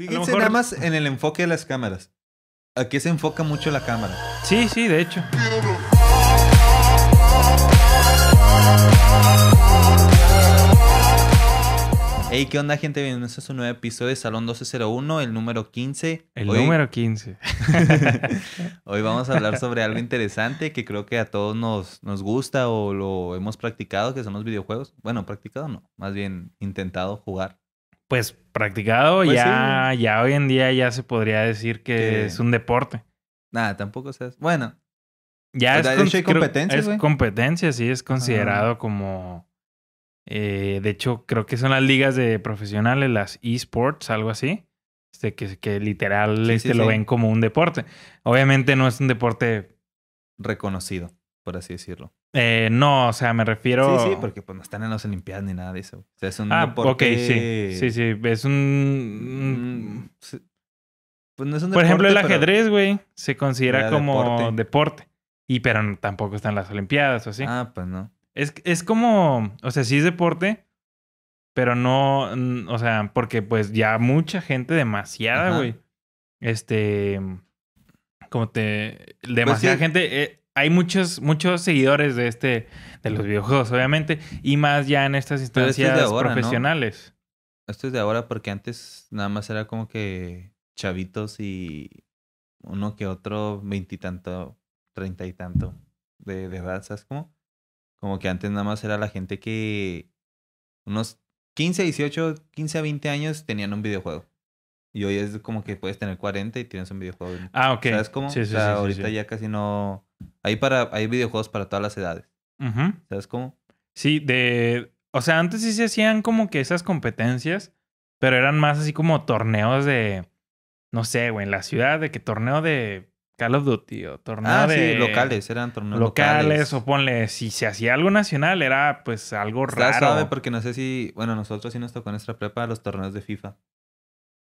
Fíjense mejor- nada más en el enfoque de las cámaras. Aquí se enfoca mucho la cámara. Sí, sí, de hecho. Hey, ¿qué onda, gente? Bienvenidos a su nuevo episodio de Salón 1201, el número 15. El Hoy- número 15. Hoy vamos a hablar sobre algo interesante que creo que a todos nos, nos gusta o lo hemos practicado, que son los videojuegos. Bueno, practicado no, más bien intentado jugar. Pues practicado, Pues ya, ya hoy en día ya se podría decir que es un deporte. Nada, tampoco seas. Bueno, Ya es, de hecho hay competencias, es competencia, sí, es considerado como... eh, de hecho, creo que son las ligas de profesionales, las esports, algo así. Este, que, que literal Sí, este, sí, lo ven como un deporte. Obviamente no es un deporte... reconocido, por así decirlo. Eh, no, o sea, me refiero... Sí, sí, porque pues no están en las Olimpiadas ni nada de eso. O sea, es un Ah, deporte. ok, sí. Sí, sí. Es un... Mm, sí. Pues no es un Por ejemplo, el deporte, ajedrez, güey, se considera Era como deporte. deporte. Y pero tampoco están las Olimpiadas o así. Ah, pues no. Es, es como, o sea, sí es deporte, pero no, o sea, porque pues ya mucha gente, demasiada, güey. Este, como te, demasiada sí. gente, eh, hay muchos, muchos seguidores de este, de los videojuegos, obviamente, y más ya en estas es instancias profesionales. Esto es de ahora porque antes nada más era como que chavitos y uno que otro veintitanto, treinta y tanto de, de edad, ¿sabes cómo? Como que antes nada más era la gente que unos 15, 18, 15 a 20 años tenían un videojuego. Y hoy es como que puedes tener 40 y tienes un videojuego. Ah, ok. ¿Sabes cómo? Sí, sí, o sea, sí, ahorita ya casi no... Hay, para, hay videojuegos para todas las edades. ¿Sabes cómo? Sí, de. O sea, antes sí se hacían como que esas competencias, pero eran más así como torneos de. No sé, güey, en la ciudad, de que torneo de Call of Duty o torneo Ah, de. sí, locales, eran torneos Locales, locales. o ponle, si se hacía algo nacional, era pues algo raro. suave porque no sé si, bueno, nosotros sí nos tocó en nuestra prepa los torneos de FIFA.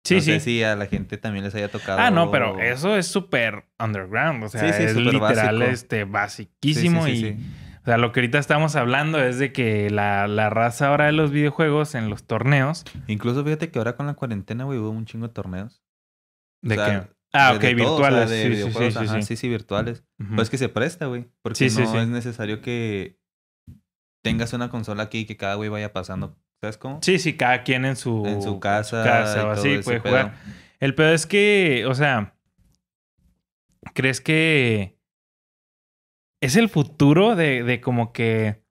Sí, no sí. sé si a la gente también les haya tocado. Ah, no, pero eso es súper underground. O sea, Sí, sí, es literal, básico. este, Sí, sí, basiquísimo. sí, y, o sea, lo que ahorita estamos hablando es de que la, la raza ahora de los videojuegos en los torneos. Incluso fíjate que ahora con la cuarentena, güey, hubo un chingo de torneos. ¿De O sea, qué? Ah, de- ok, de todo, o sea, virtuales. de sí, sí, sí, sí, ajá, sí. sí, sí, virtuales. Ujú. Pues que se presta, güey. Porque no es necesario que tengas una consola aquí y que cada güey vaya pasando. ¿Sabes cómo? Sí, sí, cada quien en su, En su casa. casa y o así puede pedo. jugar. El peor es que, o sea, ¿crees que es el futuro de, de como que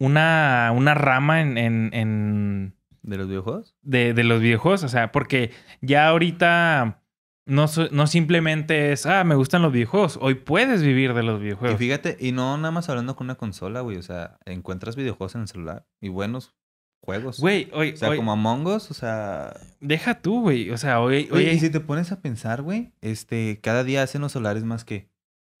una, una rama en, en, en- ¿De los videojuegos? de, de los videojuegos? O sea, porque ya ahorita no, no simplemente es, ah, me gustan los videojuegos. Hoy puedes vivir de los Y videojuegos. fíjate, y no nada más hablando con una consola, güey. O sea, encuentras videojuegos en el celular y buenos juegos. Güey, hoy, O sea, hoy- como Among Us, o sea, deja tú, güey. O sea, hoy, Oye, hoy- y si te pones a pensar, güey, este, cada día hacen los solares más que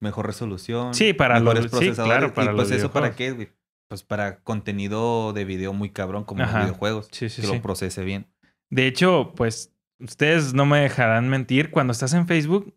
mejor resolución. Sí, para mejores los- sí, procesadores. claro, para y pues los eso para qué, güey. Pues para contenido de video muy cabrón como Ajá. los videojuegos. Sí, sí, que lo procese bien. De hecho, pues ustedes no me dejarán mentir. Cuando estás en Facebook,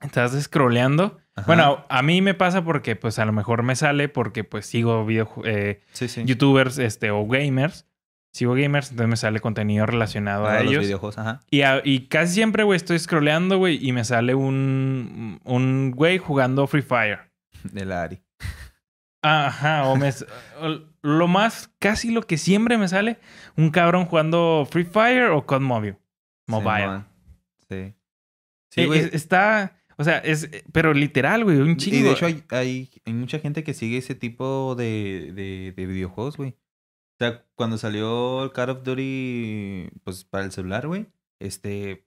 estás scrolleando. Ajá. Bueno, a mí me pasa porque pues a lo mejor me sale porque pues sigo video, eh, sí, sí. youtubers este, o gamers. Sigo gamers, entonces me sale contenido relacionado Para a los ellos. videojuegos, ajá. Y, a- y casi siempre, güey, estoy scrolleando, güey, y me sale un, un güey jugando Free Fire. De la Ari. Ajá, o me... lo más, casi lo que siempre me sale, un cabrón jugando Free Fire o COD Mobile. Mobile. Sí. Sí, Sí, güey. está, o sea, es, pero literal, güey, un chingo. Y de hecho hay, hay, hay mucha gente que sigue ese tipo de, de, de videojuegos, güey. O sea, cuando salió el Call of Duty, pues para el celular, güey, este,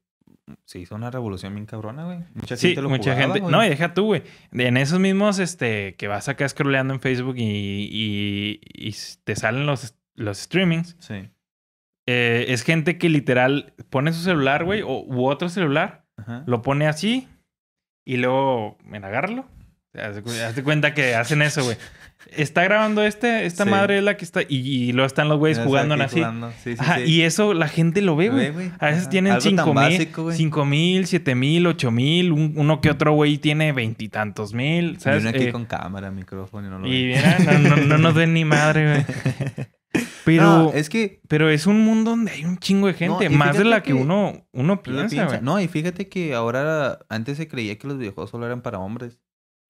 se hizo una revolución bien cabrona, güey. Mucha sí, gente lo mucha jugaba, gente. güey. No, y deja tú, güey. En esos mismos, este, que vas acá scrolleando en Facebook y, y, y te salen los, los streamings, Sí. eh, es gente que literal pone su celular, güey, o, u otro celular, Ajá. lo pone así y luego, ven, agárralo. Haz de cu- haz de cuenta que hacen eso, güey. Está grabando este, esta Sí. madre es la que está, y, y luego están los güeyes jugando en así. jugando. Sí, sí, Ajá, y eso la gente lo ve, güey. A veces Ajá. tienen Algo tan 5 mil, básico, güey. 5 mil, 7 mil, 8 mil. un- Uno que otro güey tiene veintitantos mil, Y ¿sabes? uno aquí Eh, con cámara, micrófono y no lo y mira, no, no- no nos ven ni madre, güey. Pero, No, es que pero es un mundo donde hay un chingo de gente. y más de la que, que- uno, uno piensa, piensa. No, y fíjate que ahora antes se creía que los videojuegos solo eran para hombres.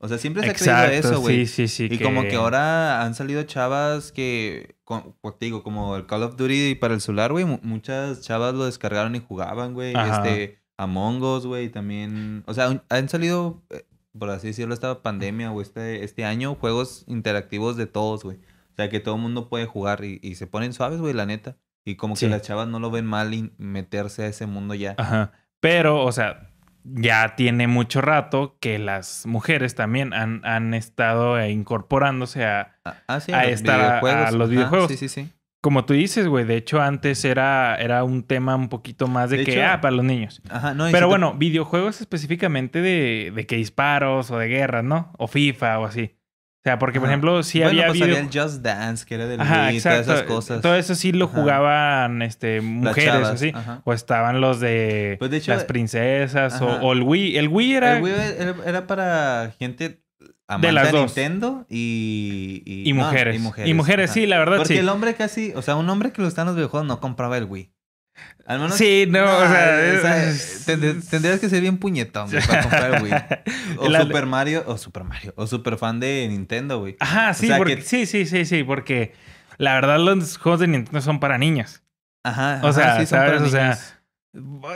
O sea, siempre se ha creído eso, güey. sí, sí, sí. y como que ahora han salido chavas que, con- pues, te digo, como el Call of Duty para el celular, güey, mu- muchas chavas lo descargaron y jugaban, güey. Este, Among Us, güey, también. O sea, han salido, eh, por así decirlo, esta pandemia o este, este año, juegos interactivos de todos, güey. O sea, que todo el mundo puede jugar y, y se ponen suaves, güey, la neta. Y como que las chavas no lo ven mal y meterse a ese mundo ya. Ajá. Pero, o sea, ya tiene mucho rato que las mujeres también han, han estado eh, incorporándose a, Ah, ah, sí, a los esta- a los videojuegos. Sí, sí, sí. como tú dices, güey, de hecho antes era, era un tema un poquito más de, De que, hecho- ah, para los niños. Ajá, no, Pero bueno, videojuegos específicamente de, de que disparos o de guerras, ¿no? O FIFA o así. O sea, porque, por Ajá. ejemplo, sí bueno, había pues video- había el Just Dance, que era del Ajá, todas esas cosas. Todo eso sí lo Ajá. jugaban este, Las mujeres así. O estaban los de, Pues, de hecho, las princesas o, o el Wii. El Wii era... El Wii era, era para gente amante las de dos. Nintendo y... Y, y, no, mujeres. y mujeres. ajá. sí, la verdad Porque sí. el hombre casi... O sea, un hombre que lo está en los videojuegos no compraba el Wii. Al menos... Sí, no, o sea, o es- tend- tendrías que ser bien puñetón güey, para comprar Wii. O La- Super Mario... O Super Mario. O super fan de Nintendo, güey. Ajá, sí, sea, porque, que- sí, sí, sí, sí, porque la verdad los juegos de Nintendo son para niños. Ajá, O ajá, sea, sí, son ¿sabes? para O sea, niños.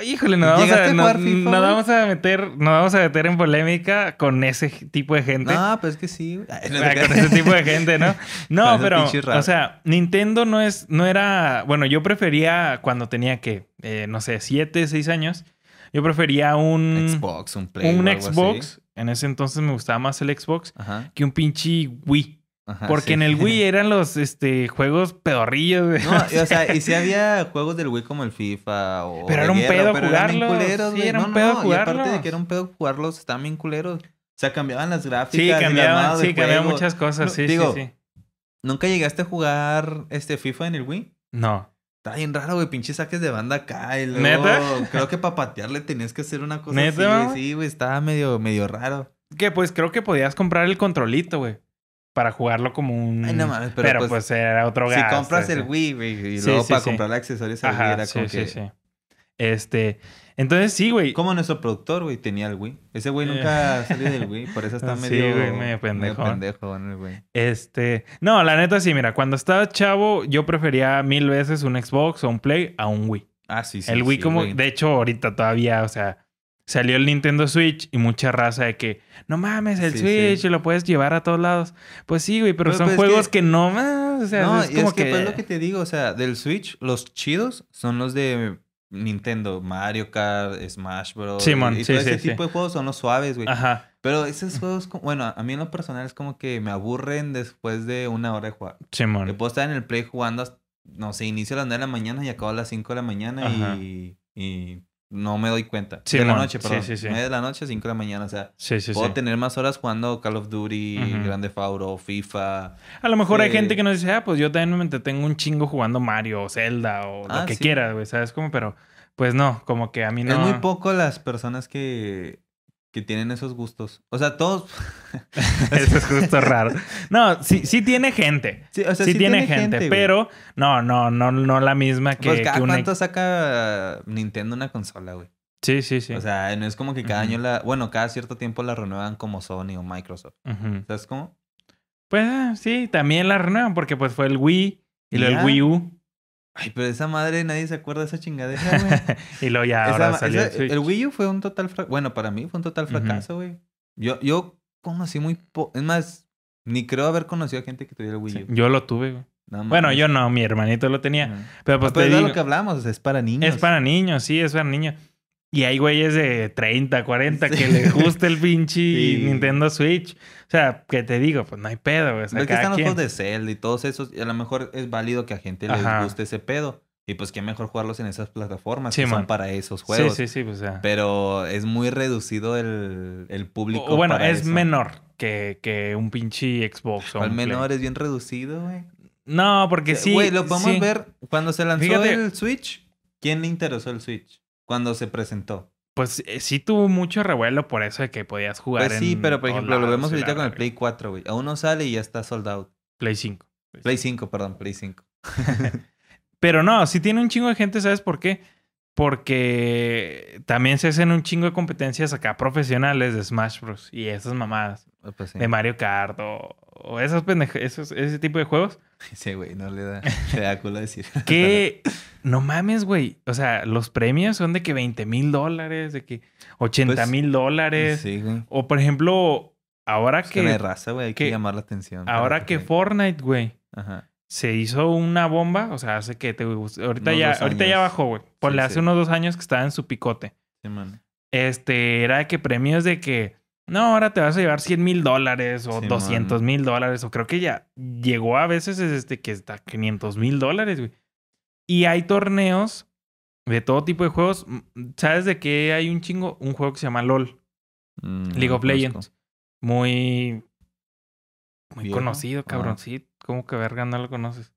Híjole, nos vamos, a, ¿Llegaste a nos, jugar FIFA, nos vamos a meter, nos vamos a meter en polémica con ese tipo de gente. No, pues es que sí. Ay, no Ah, con ese tipo de gente, ¿no? No, pero, o sea, Nintendo no es, no era, bueno, yo prefería cuando tenía que, eh, no sé, siete, seis años, yo prefería un Xbox, un Play. un así. Xbox. En ese entonces me gustaba más el Xbox Ajá. que un pinche Wii. Ajá, Porque sí. en el Wii eran los este, juegos pedorrillos, güey. No, o sea, y si había juegos del Wii como el FIFA o. Pero era un pedo jugarlos. culeros, Sí, era un No, pedo no, Y aparte de jugarlos. que era un pedo jugarlos, estaban bien culeros. O sea, cambiaban las gráficas. Sí, cambiaban, sí, cambiaban muchas cosas, No, sí, digo, sí, sí. ¿Nunca llegaste a jugar este FIFA en el Wii? No. Está bien raro, güey. Pinches saques de banda acá. Y luego, ¿Neta? Creo que para patearle tenías que hacer una cosa ¿Neta, así, güey. Sí, güey. Estaba medio, medio raro. Que pues creo que podías comprar el controlito, güey. Para jugarlo como un. Ay, no mames, pero, Pero, pues, pues, era otro si gasto, compras sí. el Wii, güey, y Sí, luego sí, para sí. comprar accesorios al Wii era sí, como sí, que... sí. Este. Entonces sí, güey. Como nuestro productor, güey, tenía el Wii. Ese güey nunca salió del Wii, por eso está Eh. Sí, medio... güey, medio pendejo en el Wii. Este. No, la neta sí, mira, cuando estaba chavo, yo prefería mil veces un Xbox o un Play a un Wii. Ah, sí, sí. el Wii, sí, como. güey. De hecho, ahorita todavía, o sea. Salió el Nintendo Switch y mucha raza de que, no mames, el Sí, Switch sí. lo puedes llevar a todos lados. Pues sí, güey, pero Pero, son pues, es juegos que- que... no, ah, o sea, no, es como es que, que... pues lo que te digo, o sea, del Switch, los chidos son los de Nintendo, Mario Kart, Smash Bros. Simón, y sí, todo sí, ese tipo de juegos son los suaves, güey. Ajá, Pero esos juegos, bueno, a mí en lo personal es como que me aburren después de una hora de jugar. Yo Simón. puedo estar en el Play jugando, hasta- no sé, inicio a las 9 de la mañana y acabo a las 5 de la mañana Ajá. y, y no me doy cuenta. de Simón, la noche, sí, perdón. sí, sí. 9 de la noche, 5 de la mañana, o sea, Sí, sí, puedo sí. tener más horas jugando Call of Duty, Ujú. Grande Fauro, FIFA. A lo mejor hay Sí. gente que nos dice, ah, pues yo también me entretengo un chingo jugando Mario o Zelda o lo Ah, que sí. quieras, güey, ¿sabes cómo? Pero, pues no, como que a mí no... Es muy poco las personas que, que tienen esos gustos. O sea, todos... Eso es justo raro. No, sí, sí tiene gente. Sí, o sea, sí, tiene, gente, pero no, no, no, no la misma que, Pues cada que cuánto saca Nintendo una consola, güey. Sí, sí, sí. O sea, no es como que cada año la... Bueno, cada cierto tiempo la renuevan como Sony o Microsoft. Ujú. ¿Sabes cómo? Pues ah, sí, también la renuevan porque pues fue el Wii y luego el Wii U Ay, pero esa madre nadie se acuerda de esa chingadera, güey. y luego ya ahora ma- salió esa- el Wii U fue un total fracaso. Bueno, para mí fue un total fracaso, güey. Yo, yo conocí muy po... Es más, ni creo haber conocido a gente que tuviera el Wii Sí, U. yo lo tuve, güey. No Bueno, yo no, mi hermanito lo tenía. Pero pues Ah, pero te es digo, lo que hablamos, es para niños. es para niños, sí, es para niños. Y hay güeyes de 30, 40 que Sí. les gusta el pinche Sí. Nintendo Switch. O sea, que te digo, pues no hay pedo, güey. O sea, Ves que están los juegos de Zelda y todos esos. Y a lo mejor es válido que a gente les Ajá. guste ese pedo. Y pues qué mejor jugarlos en esas plataformas Sí, que son para esos Sí, juegos. sí, sí, pues, o sea. Pero es muy reducido el, el público. O bueno, para es eso. menor que, que un pinche Xbox o Al Play. menor es bien reducido, güey. No, porque sí. Güey, lo podemos sí. ver cuando se lanzó Fíjate. el Switch. ¿Quién le interesó el Switch? Cuando se presentó. Pues eh, sí tuvo mucho revuelo por eso de que podías jugar Pues sí, en pero por ejemplo, lo vemos ahorita con el. Play 4, güey. Aún no sale y ya está sold out. Play 5. Play 5, perdón, Play 5. Pero no, sí tiene un chingo de gente, ¿sabes por qué? Porque también se hacen un chingo de competencias acá profesionales de Smash Bros. y esas mamadas. Ah, pues sí. De Mario Kart o, o esos esos, ese tipo de juegos. Sí, güey, no le da, le da culo decir. Que no mames, güey. O sea, los premios son de que 20 mil dólares, de que 80 Pues, mil dólares. Sí, güey. O por ejemplo, ahora Es que que, raza, güey, hay que, que- llamar la atención. ahora que. Fortnite, güey, Ajá. se hizo una bomba, o sea, hace que te ahorita Unos ya, ahorita ya bajó, güey. Ponle Sí, hace sí. unos dos años que estaba en su picote. Sí, man. Este, era de que premios de que, no, ahora te vas a llevar 100 mil dólares o Simón. 200 mil dólares, o creo que ya llegó a veces este, que está 500 mil dólares, güey. Y hay torneos de todo tipo de juegos. ¿Sabes de qué hay un chingo? Un juego que se llama LOL, Mm, League of Legends. Muy, muy ¿Viejo? conocido, Ah. cabrón. Sí, ¿cómo que verga no lo conoces?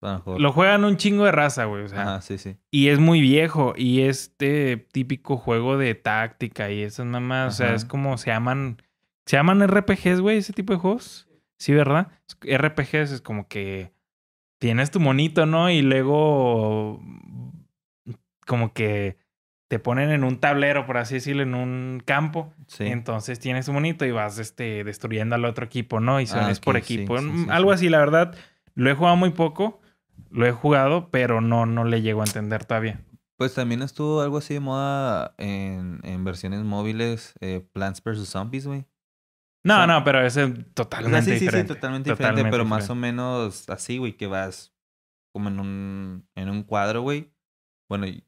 Lo juegan un chingo de raza, güey. O sea, Ajá, sí, sí. y es muy viejo. Y este típico juego de táctica y esas mamás. O sea, es como se llaman. Se llaman RPGs, güey, ese tipo de juegos. Sí, ¿verdad? RPGs es como que tienes tu monito, ¿no? Y luego como que te ponen en un tablero, por así decirlo, en un campo. Sí. Entonces tienes tu monito y vas este, destruyendo al otro equipo, ¿no? Y son Ah, es por equipo. sí, Mm, sí, Algo sí. así, la verdad. Lo he jugado muy poco. Lo he jugado, pero no, no le llego a entender todavía. Pues también estuvo algo así de moda en, en versiones móviles, eh, Plants vs. Zombies, güey. No, no, pero ese es O sea, totalmente sí, sí, sí, diferente. totalmente diferente, Totalmente pero más diferente. o menos así, güey, que vas como en un, en un cuadro, güey. Bueno, y-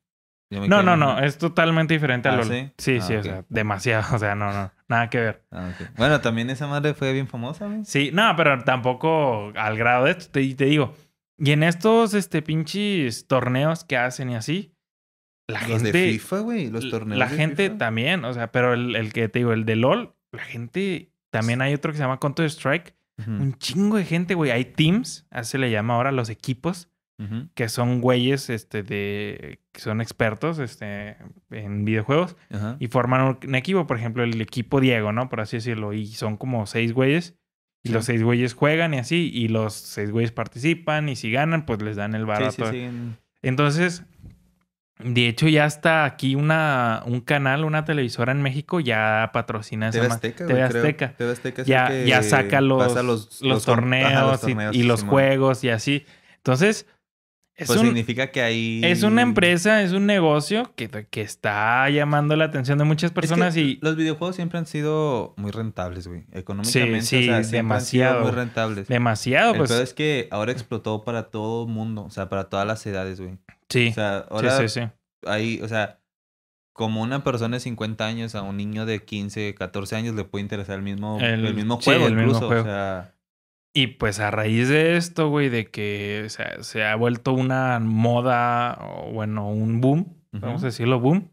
yo me No, no, en no, es totalmente diferente a ¿Ah, LOL. sí? Sí, Ah, sí, o sea, demasiado, o sea, no, no, nada que ver. Ah. Bueno, también esa madre fue bien famosa, güey. Sí, no, pero tampoco al grado de esto, te, te digo. Y en estos, este, pinches torneos que hacen y así, la Los gente... de FIFA, güey, los torneos La de gente FIFA. también, o sea, pero el, el que te digo, el de LOL, la gente... También hay otro que se llama Counter-Strike. Ujú, Un chingo de gente, güey. Hay teams, así se le llama ahora los equipos, que son güeyes, este, de... que son expertos, este, en videojuegos. ajá. y forman un equipo, por ejemplo, el equipo Diego, ¿no? Por así decirlo, y son como seis güeyes, y los seis güeyes juegan y así, y los seis güeyes participan, y si ganan, pues les dan el barato. sí, sí. en- Entonces, de hecho, ya está aquí una, un canal, una televisora en México, ya patrocina TV Azteca, TV. Azteca. TV Azteca es Ya, que ya saca los, los, torneos, ajá, los y- los juegos y así. Entonces, es Pues un, significa que ahí... es una empresa, es un negocio que, que está llamando la atención de muchas Es que personas y Los videojuegos siempre han sido muy rentables, güey. Económicamente, sí, o sea, siempre han sido demasiado. muy rentables. demasiado, El pues. peor es que ahora explotó para todo el mundo, o sea, para todas las edades, güey. Sí, O sea, ahora sí, sí, sí. ahí, o sea, como una persona de 50 años a un niño de 15, 14 años le puede interesar el mismo, el, El- mismo sí, juego, el mismo incluso. juego. O sea, Y pues a raíz de esto, güey, de que o sea, se ha vuelto una moda, o bueno, un boom, vamos a decirlo boom.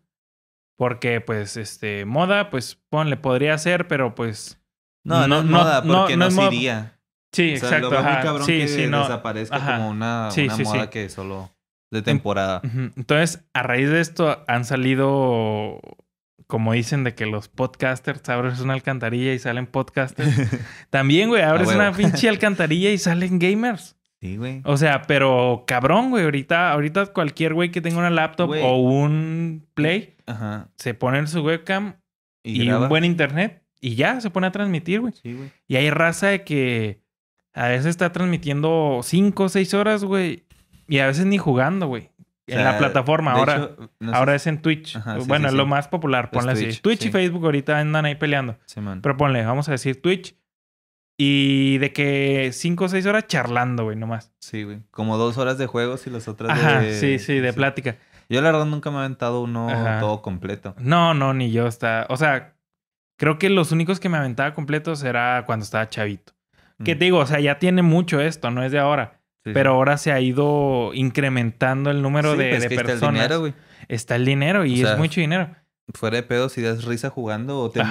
Porque, pues, este, moda, pues, ponle, podría ser, pero pues. no, no, No, es no, moda, no, porque no no, es moda. iría. Sí, O sea, exacto. lo ajá. cabrón Sí, que sí, no. desaparezca Ajá. como una, Sí, una moda que solo de temporada. Ujú. Entonces, a raíz de esto han salido, como dicen, de que los podcasters abres una alcantarilla y salen podcasters. También, güey, abres una pinche alcantarilla y salen gamers. sí, güey. O sea, pero cabrón, güey. Ahorita, ahorita cualquier güey que tenga una laptop Güey. o un play Ajá. se pone en su webcam Y, un buen internet y ya se pone a transmitir, güey. Sí, güey. Y hay raza de que a veces está transmitiendo cinco o seis horas, güey. Y a veces ni jugando, güey. En O la plataforma. Ahora, hecho, no sé ahora es en Twitch. Ajá, sí, bueno, sí, es lo más popular, ponle así. Twitch, y Facebook ahorita andan ahí peleando. Sí, man. Pero ponle, vamos a decir Twitch. Y de que cinco o seis horas charlando, güey, nomás. Sí, güey. Como dos horas de juegos y las otras Ajá, de... sí, sí, de plática. Yo la verdad nunca me he aventado uno Ajá. todo completo. No, no, ni yo está. O sea, creo que los únicos que me aventaba completos era cuando estaba chavito. Que Mm. te digo, o sea, ya tiene mucho esto, no es de ahora. Sí, Pero sí. ahora se ha ido incrementando el número Sí, de, pues de que está el personas. dinero, güey. Está el dinero y O sea, es mucho dinero. Fuera de pedo, si das risa jugando o te... O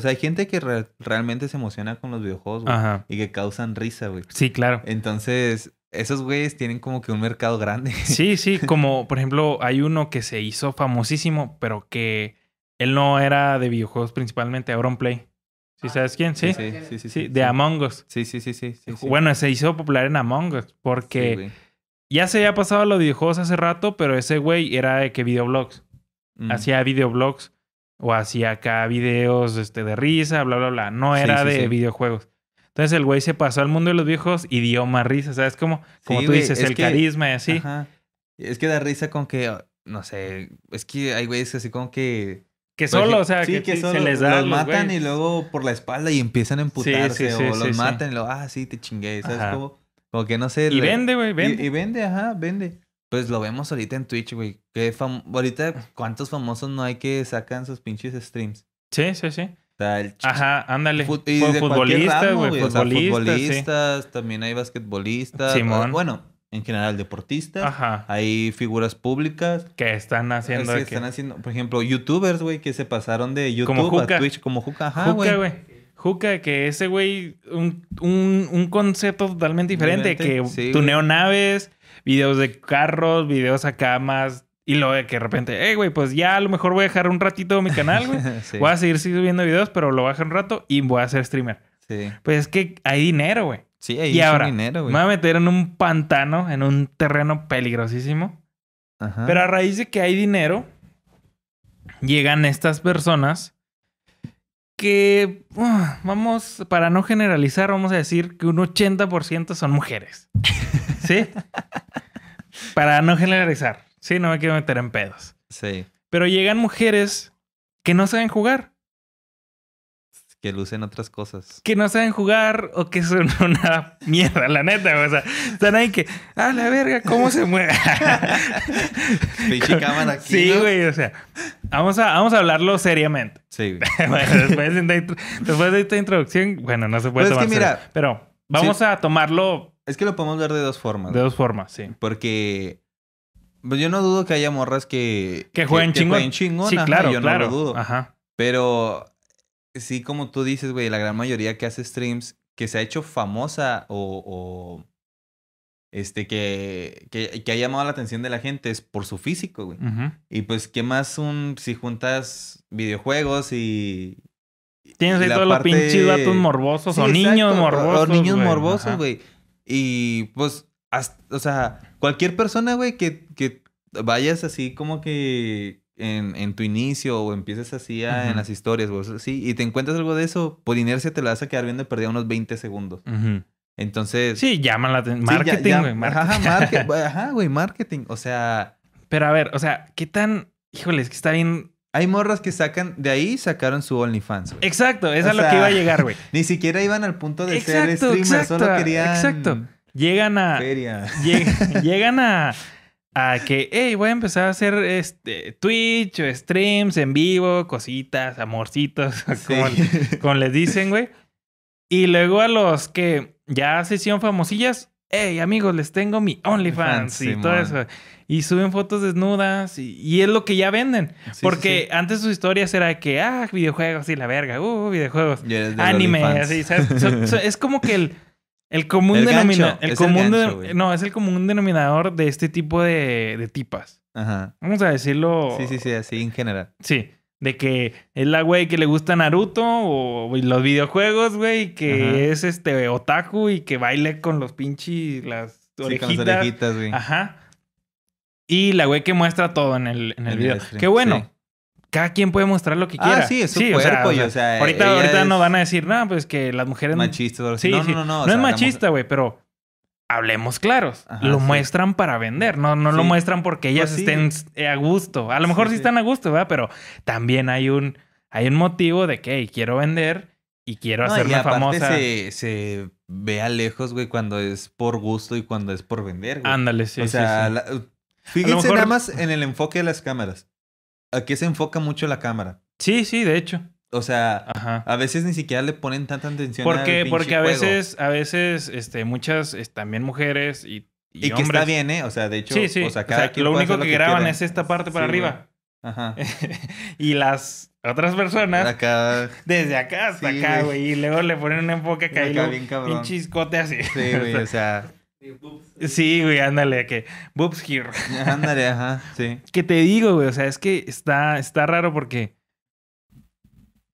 sea, hay gente que re- realmente se emociona con los videojuegos, güey. Ajá. Y que causan risa, güey. Sí, claro. Entonces, esos güeyes tienen como que un mercado grande. Sí, sí, como por ejemplo, hay uno que se hizo famosísimo, pero que él no era de videojuegos principalmente, Auronplay. ¿Sí sabes quién? Sí. Sí, sí, sí, sí. de. Among Us. Sí, sí, sí, sí. Bueno, se hizo popular en Among Us porque ya se había pasado a los videojuegos hace rato, pero ese güey era de que videoblogs. Mm. Hacía videoblogs o hacía acá videos este, de risa, bla, bla, bla. No era de videojuegos. Entonces el güey se pasó al mundo de los videojuegos y dio más risa, ¿sabes? Como, como tú dices, es el que- carisma y así. Ajá. Es que da risa con que, no sé, es que hay güeyes así como que... Que solo, o sea, sí, que, sí solo se les da. los los matan güeyes. y luego por la espalda y empiezan a emputarse sí, sí, o los matan y luego, ah, sí, te chingué, ¿sabes? Ajá. Como, como que no sé. Y le- vende, güey, y- vende. Y, vende, ajá, vende. Pues lo vemos ahorita en Twitch, güey. Fam- Ahorita, ¿cuántos famosos no hay que sacan sus pinches streams? Sí, sí, sí. O sea, el Ajá, ándale. fut- y futbolistas, güey. o sea, futbolistas, futbolistas, también hay basquetbolistas. Simón. Bueno, en general, deportistas. Ajá. Hay figuras públicas. Que están haciendo. Es de que que- están haciendo, por ejemplo, youtubers, güey, que se pasaron de YouTube Como a Twitch como Juca. Ajá, Juca, güey. Juca, que ese güey, un, un, un concepto totalmente diferente, que sí, tuneo naves, videos de carros, videos acá más, y luego de que de repente, hey, güey, pues ya a lo mejor voy a dejar un ratito mi canal, güey. sí, Voy a seguir subiendo videos, pero lo voy a dejar un rato y voy a ser streamer. sí. Pues es que hay dinero, güey. Sí, ahí Y ahora, dinero, me voy a meter en un pantano, en un terreno peligrosísimo. Ajá. Pero a raíz de que hay dinero, llegan estas personas que, uh, vamos, para no generalizar, vamos a decir que un 80% son mujeres. ¿Sí? para no generalizar. Sí, no me quiero meter en pedos. Sí. Pero llegan mujeres que no saben jugar. Que lucen otras cosas. Que no saben jugar o que son una mierda, la neta. O sea, están ahí que, ah, la verga, ¿cómo se mueve? Pinche cámara aquí. Sí, ¿no? güey, o sea, vamos a, vamos a hablarlo seriamente. Sí, güey. bueno, después de, esta intro- después de esta introducción, bueno, no se puede es tomar que mira, serio. Pero vamos a tomarlo Es que lo podemos ver de dos formas. de dos formas, sí. Porque pues yo no dudo que haya morras que... Que jueguen chingón. jueguen chingón, sí, ajá, claro, yo claro. no lo dudo. Ajá. Pero sí, como tú dices, güey, la gran mayoría que hace streams, que se ha hecho famosa o... o, este, que, que, que ha llamado la atención de la gente es por su físico, güey. Y pues, ¿qué más un... si juntas videojuegos y... Tienes y ahí todos los pinches vatos morbosos Sí, o exacto, niños o- morbosos. O niños güey. morbosos, güey. Y pues, hasta- o sea, cualquier persona, güey, que, que vayas así como que en, en tu inicio o empieces así a- en Ujú. las historias, güey, sí, y te encuentras algo de eso, por inercia te la vas a quedar viendo perdida unos 20 segundos. Entonces... Sí, llaman la atención. sí, ya- Marketing, ya- güey. marketing. Ajá, market- güey, ajá, güey, marketing. O sea, Pero a ver, o sea, ¿qué tan. Híjole, es que está bien. hay morras que sacan, de ahí sacaron su OnlyFans, güey. Exacto, esa O es lo sea, que iba a llegar, güey. Ni siquiera iban al punto de ser Exacto, streamers, solo querían... exacto. Llegan a. Feria. Lleg- llegan a, a que, hey, voy a empezar a hacer este Twitch o streams en vivo, cositas, amorcitos, como, Sí. como les dicen, güey. Y luego a los que ya se hicieron famosillas, hey, amigos, les tengo mi OnlyFans y todo Simón. eso. Y suben fotos desnudas y, y es lo que ya venden. Sí, Porque antes sus historias era que, ah, videojuegos y la verga, uh, videojuegos. Anime, así, ¿sabes? So- so- es como que el, el común El gancho, denominador. El es el común gancho, de- güey. no, es el común denominador de este tipo de, de tipas. Ajá. Vamos a decirlo. Sí, sí, sí, así en general. Sí. De que es la güey que le gusta Naruto o los videojuegos, güey, y que Ajá. es este otaku y que baile con los pinches las Sí, con orejitas. las orejitas, güey. Ajá. Y la güey que muestra todo en el, en el el video. Qué bueno. sí. Cada quien puede mostrar lo que Ah, quiera. sí, es su sea, cuerpo, o y, sea, o sea, ahorita, ahorita no es van a decir, no, pues que las mujeres. Machistas o Sí. No, sí. no, no, no. No, es sea, la machista, güey, pero hablemos claros. Ajá, lo sí. muestran para vender, no, no lo Sí. muestran porque ellas Pues sí. estén a gusto. A lo mejor sí, Sí, sí. están a gusto, ¿verdad? Pero también hay un, hay un motivo de que hey, quiero vender y quiero No, y hacerme aparte famosa. Se, se ve a lejos, güey, cuando es por gusto y cuando es por vender, güey. Ándale, sí. o sí, sea, sí. la- fíjense mejor- nada más en el enfoque de las cámaras. ¿A qué se enfoca mucho la cámara? Sí, sí, de hecho. O sea, Ajá. a veces ni siquiera le ponen tanta atención al Porque, pinche porque a juego. veces, a veces, este, muchas, también mujeres y, y, Y, que está bien, ¿eh? O sea, de hecho, Sí, sí. o sea, O cada sea, quien lo único que, graban es esta parte para Sí, arriba. güey. Ajá. y las otras personas Acá, desde acá hasta acá, güey. Y luego le ponen un enfoque acá y luego bien un chiscote así. Sí, güey, o sea, Sí, güey, ándale, que boobs here. ándale, ajá, sí. Que te digo, güey, o sea, es que está, está raro porque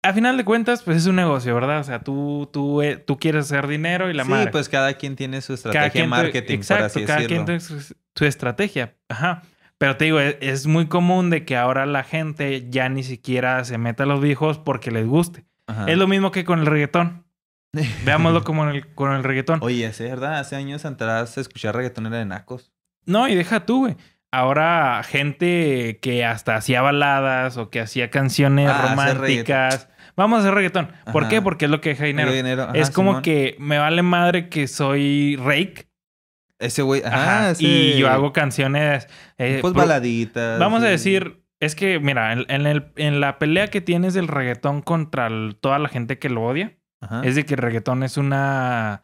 a final de cuentas, pues es un negocio, ¿verdad? O sea, tú, tú, eh, tú quieres hacer dinero y la sí, madre. pues cada quien tiene su estrategia de marketing, exacto, por así cada decirlo. quien tiene su, su estrategia. Ajá. Pero te digo, es, es muy común de que ahora la gente ya ni siquiera se meta a los viejos porque les guste. Ajá. Es lo mismo que con el reggaetón. Veámoslo como en el, con el reggaetón. Oye, es verdad, hace años atrás escuchar reggaetón era de nacos. No, y deja tú, güey. Ahora, gente que hasta hacía baladas o que hacía canciones Ah, románticas. Vamos a hacer reggaetón. ¿Por Ajá. qué? Porque es lo que deja dinero. De dinero, ajá, es como Simón. que me vale madre que soy rake. Ese güey, ajá, ese- Y yo hago canciones. eh, Pues baladitas. Vamos a decir, es que, mira, en, en el- en la pelea que tienes del reggaetón contra el- toda la gente que lo odia, Ajá. es de que el reggaetón es una.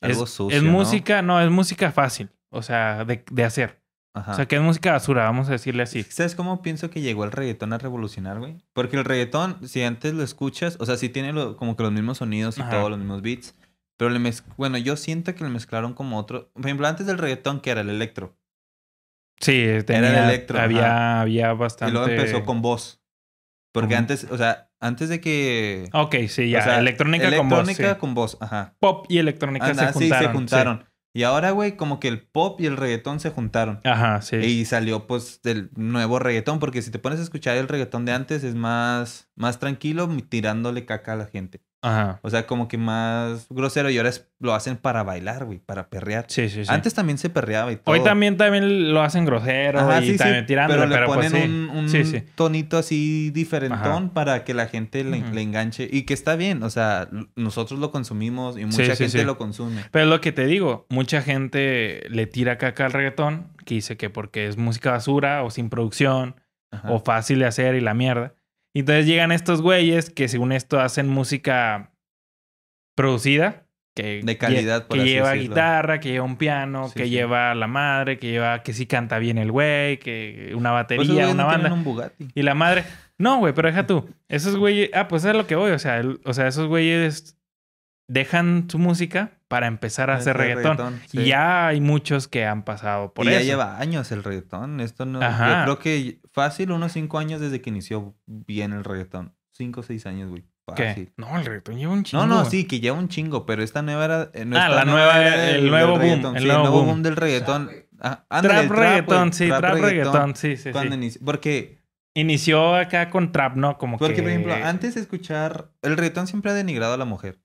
Algo es, sucio, es ¿no? música, no, es música fácil. O sea, de, de hacer. Ajá. O sea, que es música basura, vamos a decirle así. ¿Sabes cómo pienso que llegó el reggaetón a revolucionar, güey? Porque el reggaetón, si antes lo escuchas, o sea, sí tiene lo- como que los mismos sonidos y Ajá. todos los mismos beats. Pero le mez... bueno, yo siento que le mezclaron como otro. Por ejemplo, antes del reggaetón, que era el electro. Sí, tenía, electro, había, había bastante. Y luego empezó con voz. Porque antes, o sea, antes de que. Ok, sí, ya. o sea, electrónica, con voz. electrónica sí. con voz, ajá. Pop y electrónica se sí, juntaron. se juntaron. Y ahora, güey, como que el pop y el reggaetón se juntaron. sí. Ajá, sí. Y salió pues del nuevo reggaetón, porque si te pones a escuchar el reggaetón de antes es más, más tranquilo tirándole caca a la gente. Ajá. O sea, como que más grosero y ahora es- lo hacen para bailar, güey, para perrear. Sí, sí, sí. Antes también se perreaba y todo. Hoy también, también lo hacen grosero Ajá, y sí, sí, también tirándole, pero le pues ponen sí. un, un Sí, sí. tonito así diferentón para que la gente le, enganche y que está bien, o sea, nosotros lo consumimos y mucha Sí, sí, gente sí. lo consume. Pero es lo que te digo, mucha gente le tira caca al reggaetón, que dice que porque es música basura o sin producción Ajá. o fácil de hacer y la mierda. Y entonces llegan estos güeyes que según esto hacen música producida, que, De calidad, por que así lleva decirlo. guitarra, que lleva un piano, Sí, que sí. lleva la madre, que lleva que sí canta bien el güey, que una Pues batería, una no banda. un Bugatti. Y la madre, no, güey, pero deja tú. Esos güeyes, ah, pues es lo que voy, o sea, el- o sea, esos güeyes dejan su música para empezar a hacer reggaetón. sí. Y ya hay muchos que han pasado por y eso. ya lleva años el reggaetón. Esto no. Ajá. Yo creo que fácil, unos cinco años desde que inició bien el reggaetón. Cinco o seis años, güey. ¿Qué? Fácil. No, el reggaetón lleva un chingo. No, no, güey. sí, que lleva un chingo, pero esta nueva era. eh, no, Ah, la nueva era el nuevo boom, reggaetón. el Sí, nuevo boom. boom del reggaetón. Trap, Ah, ándale, el reggaetón, sí, trap, reggaetón, sí, sí, Cuando sí. inició- Porque, Inició acá con trap, ¿no? Como porque que... por ejemplo, antes de escuchar. El reggaetón siempre ha denigrado a la mujer.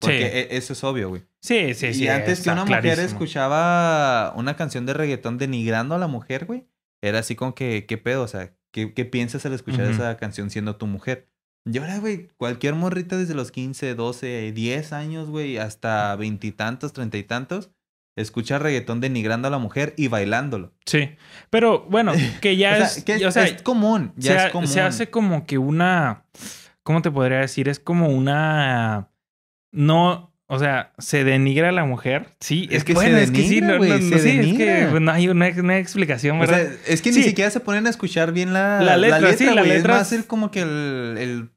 Porque Sí. e- eso es obvio, güey. Sí, sí, sí. y antes que una mujer clarísimo. escuchaba una canción de reggaetón denigrando a la mujer, güey, era así como que, ¿qué pedo? O sea, ¿qué, qué piensas al escuchar esa canción siendo tu mujer? Y ahora, güey, cualquier morrita desde los 15, 12, 10 años, güey, hasta veintitantos, treinta y tantos, escucha reggaetón denigrando a la mujer y bailándolo. Sí. Pero bueno, que ya o sea, es... que es, o sea, es común, ya se, es común. se hace como que una. ¿Cómo te podría decir? Es como una. No. O sea, se denigra a la mujer. Sí, Es que se bueno, es que sí, denigra, no, se sí, es que denigra. pues, no hay una, una explicación, O ¿verdad? sea, es que Sí. ni siquiera se ponen a escuchar bien la, La letra, sí, la letra Es más el, como que el... el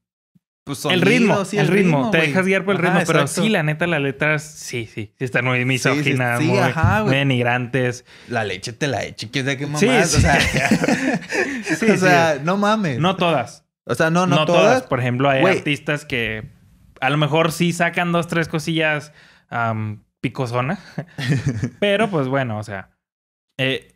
pues, el ritmo, sí, el ritmo, te dejas guiar por el Ajá, ritmo, pero exacto. sí, la neta, las letras, sí, sí, sí están muy misóginas, sí, muy, ajá, muy güey. denigrantes. La leche te la eche, quién sabe qué Sí, mamás. sí. O sea, o sea no mames. No todas, o sea, no, no, no, todas. todas. Por ejemplo, hay artistas que a lo mejor sí sacan dos, tres cosillas am, picosona. pero pues bueno, o sea, eh,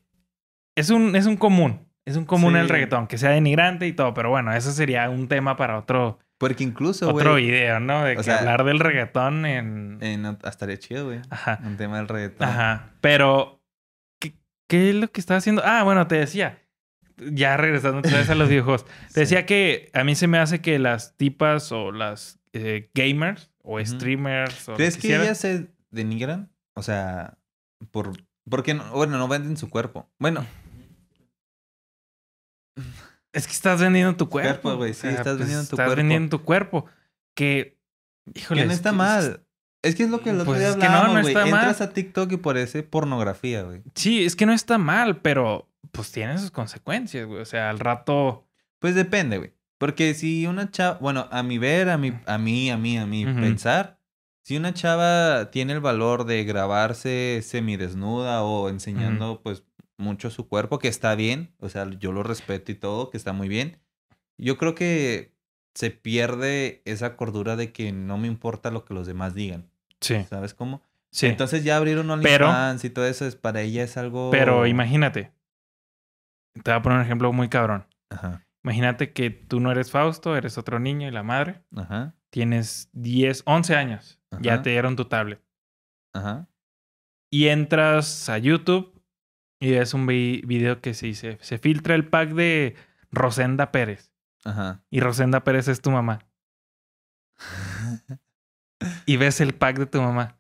es, un, es un común. Es un común Sí. el reggaetón, que sea denigrante y todo, pero bueno, eso sería un tema para otro, Porque incluso, otro video, ¿no? De que sea, hablar del reggaetón en... no, hasta estaría chido, güey. Ajá. Un tema del reggaetón. Ajá. Pero, ¿qué, qué es lo que estaba haciendo? Ah, bueno, te decía. Ya regresando otra vez a los videojuegos. Te Sí. decía que a mí se me hace que las tipas o las eh, gamers o streamers o ¿Crees que ellas se denigran? O sea, por... Porque, no, bueno, no venden su cuerpo. Bueno, Es que estás vendiendo tu cuerpo. Cuerpo, sí, estás vendiendo tu Estás cuerpo. vendiendo tu cuerpo. Que, híjole. que no está mal. Es que es lo que el otro Pues día es que no, no está mal. Entras a TikTok y parece pornografía, güey. Sí, es que no está mal, pero pues tiene sus consecuencias, güey. O sea, al rato... Pues depende, güey. Porque si una chava, bueno, a mi ver, a mi, a mí, a mí, a mí Ujú. pensar, si una chava tiene el valor de grabarse semidesnuda o enseñando, pues, mucho su cuerpo, que está bien, o sea, yo lo respeto y todo, que está muy bien. Yo creo que se pierde esa cordura de que no me importa lo que los demás digan, Sí. ¿sabes cómo? Sí. Entonces ya abrir un OnlyFans y todo eso es para ella es algo. Pero imagínate. Te voy a poner un ejemplo muy cabrón. Ajá. Imagínate que tú no eres Fausto, eres otro niño y la madre. Ajá. Tienes 10, 11 años. Ya te dieron tu tablet. Ajá. Y entras a YouTube y ves un vi- video que se dice, se filtra el pack de Rosenda Pérez. Ajá. Y Rosenda Pérez es tu mamá. Y ves el pack de tu mamá.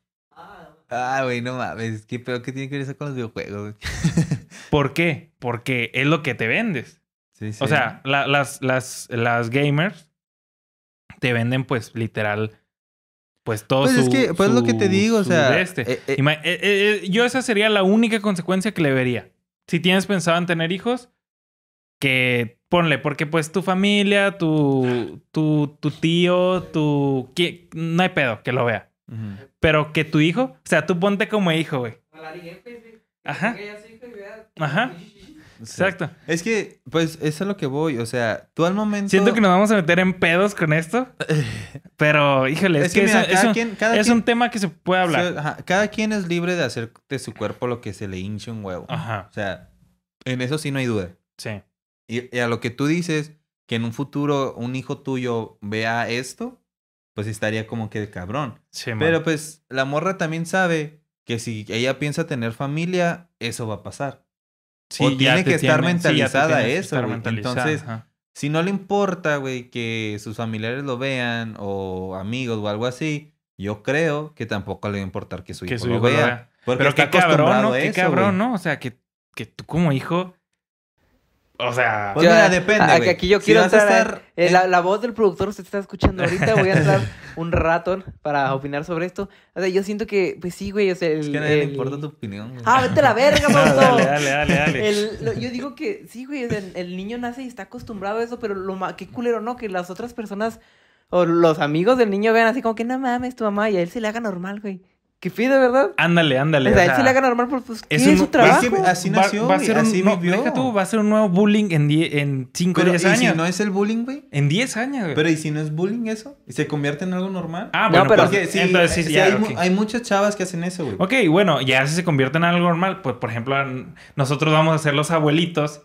Ah, güey, no mames. ¿Qué peor que tiene que ver eso con los videojuegos? ¿Por qué? Porque es lo que te vendes. Sí, sí. O sea, la- las, las, las gamers te venden, pues, literal, pues todo Pues su, es que, pues es lo que te digo, o sea. este. eh, eh, eh, yo esa sería la única consecuencia que le vería. Si tienes pensado en tener hijos, que ponle, porque pues tu familia, tu, tu, tu tío, tu... No hay pedo que lo vea. ujú. Pero que tu hijo, o sea, tú ponte como hijo, güey. Ajá. Ajá. Exacto. Es que, pues, eso es lo que voy. O sea, tú al momento. Siento que nos vamos a meter en pedos con esto. Pero, híjole, es, Es que, que, mira, eso- cada eso- quien- cada es quien- un tema que se puede hablar. Ajá, Cada quien es libre de hacer de su cuerpo lo que se le hinche un huevo. Ajá, O sea, en eso sí no hay duda. sí. Y, y a lo que tú dices, que en un futuro un hijo tuyo vea esto, pues estaría como que de cabrón. sí. Pero pues la morra también sabe que si ella piensa tener familia, eso va a pasar. Sí, o tiene que estar mentalizada eso, estar güey. mentalizada, Entonces, ajá. Si no le importa, güey, que sus familiares lo vean o amigos o algo así, yo creo que tampoco le va a importar que su que hijo, su lo, hijo lo vea. Porque Pero está qué cabrón, ¿no? Qué eso, cabrón. ¿no? O sea, que, que tú como hijo... O sea... Pues mira, depende. Aquí yo quiero entrar. estar eh, en- la, la voz del productor se está escuchando ahorita. Voy a entrar un rato para opinar sobre esto. O sea, yo siento que, pues sí, güey. O sea, el, Es que a nadie le importa tu opinión, güey. Ah, vete a la verga, No, Fausto. dale, dale, dale, dale. El- lo- yo digo que sí, güey. O sea, el, el niño nace y está acostumbrado a eso, pero lo ma- qué culero, ¿no? Que las otras personas o los amigos del niño vean así como que no mames, tu mamá, y a él se le haga normal, güey. Qué pido, ¿verdad? Ándale, ándale. o sea, él se sea, le haga normal, pues, pues ¿qué es es, un- su es trabajo? que así nació, va a ser un- así no, vivió. deja tú, va a ser un nuevo bullying en 10 en 5 o Pero, 10 ¿y años. si no es el bullying, güey? En 10 años, güey. Pero ¿y si no es bullying eso? ¿Y se convierte en algo normal? ah, No, bueno, pero- Porque sí, entonces sí, sí, ya, hay, hay muchas chavas que hacen eso, güey. Ok, bueno, ya si se convierte en algo normal, pues por ejemplo, nosotros vamos a ser los abuelitos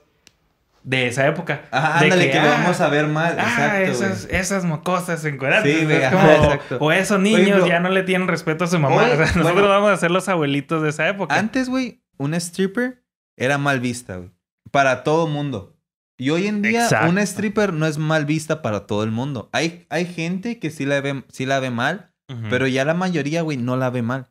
de esa época. Ajá, de ándale, que, lo ah, vamos a ver mal. Ah, exacto, esas, esas mocosas encueradas. Sí, güey, es exacto. O esos niños ya no le tienen respeto a su mamá. hoy- o sea, nosotros bueno. vamos a ser los abuelitos de esa época. Antes, güey, una stripper era mal vista, güey. Para todo mundo. Y hoy en día, Exacto. una stripper no es mal vista para todo el mundo. Hay, hay gente que sí la ve, sí la ve mal, pero ya la mayoría, güey, no la ve mal.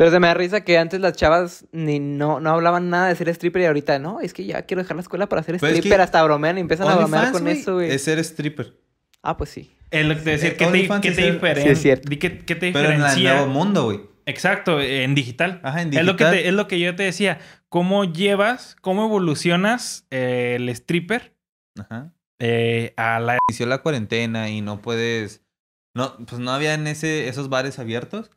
Pero se me da risa que antes las chavas ni no, no hablaban nada de ser stripper y ahorita, no, es que ya quiero dejar la escuela para ser es stripper. que Hasta bromean y empiezan a bromear con eso, güey. Es ser stripper. Ah, pues sí. Es lo que te decir, ¿qué te, qué te diferencia? Sí, es cierto. ¿Qué, qué te Pero en el nuevo mundo, güey. Exacto, en digital. Ajá, en Es lo, que digital. te- es lo que yo te decía. ¿Cómo llevas, cómo evolucionas eh, el stripper Ajá. eh, a la... Inició la cuarentena y no puedes... No, pues no había en ese, esos bares abiertos.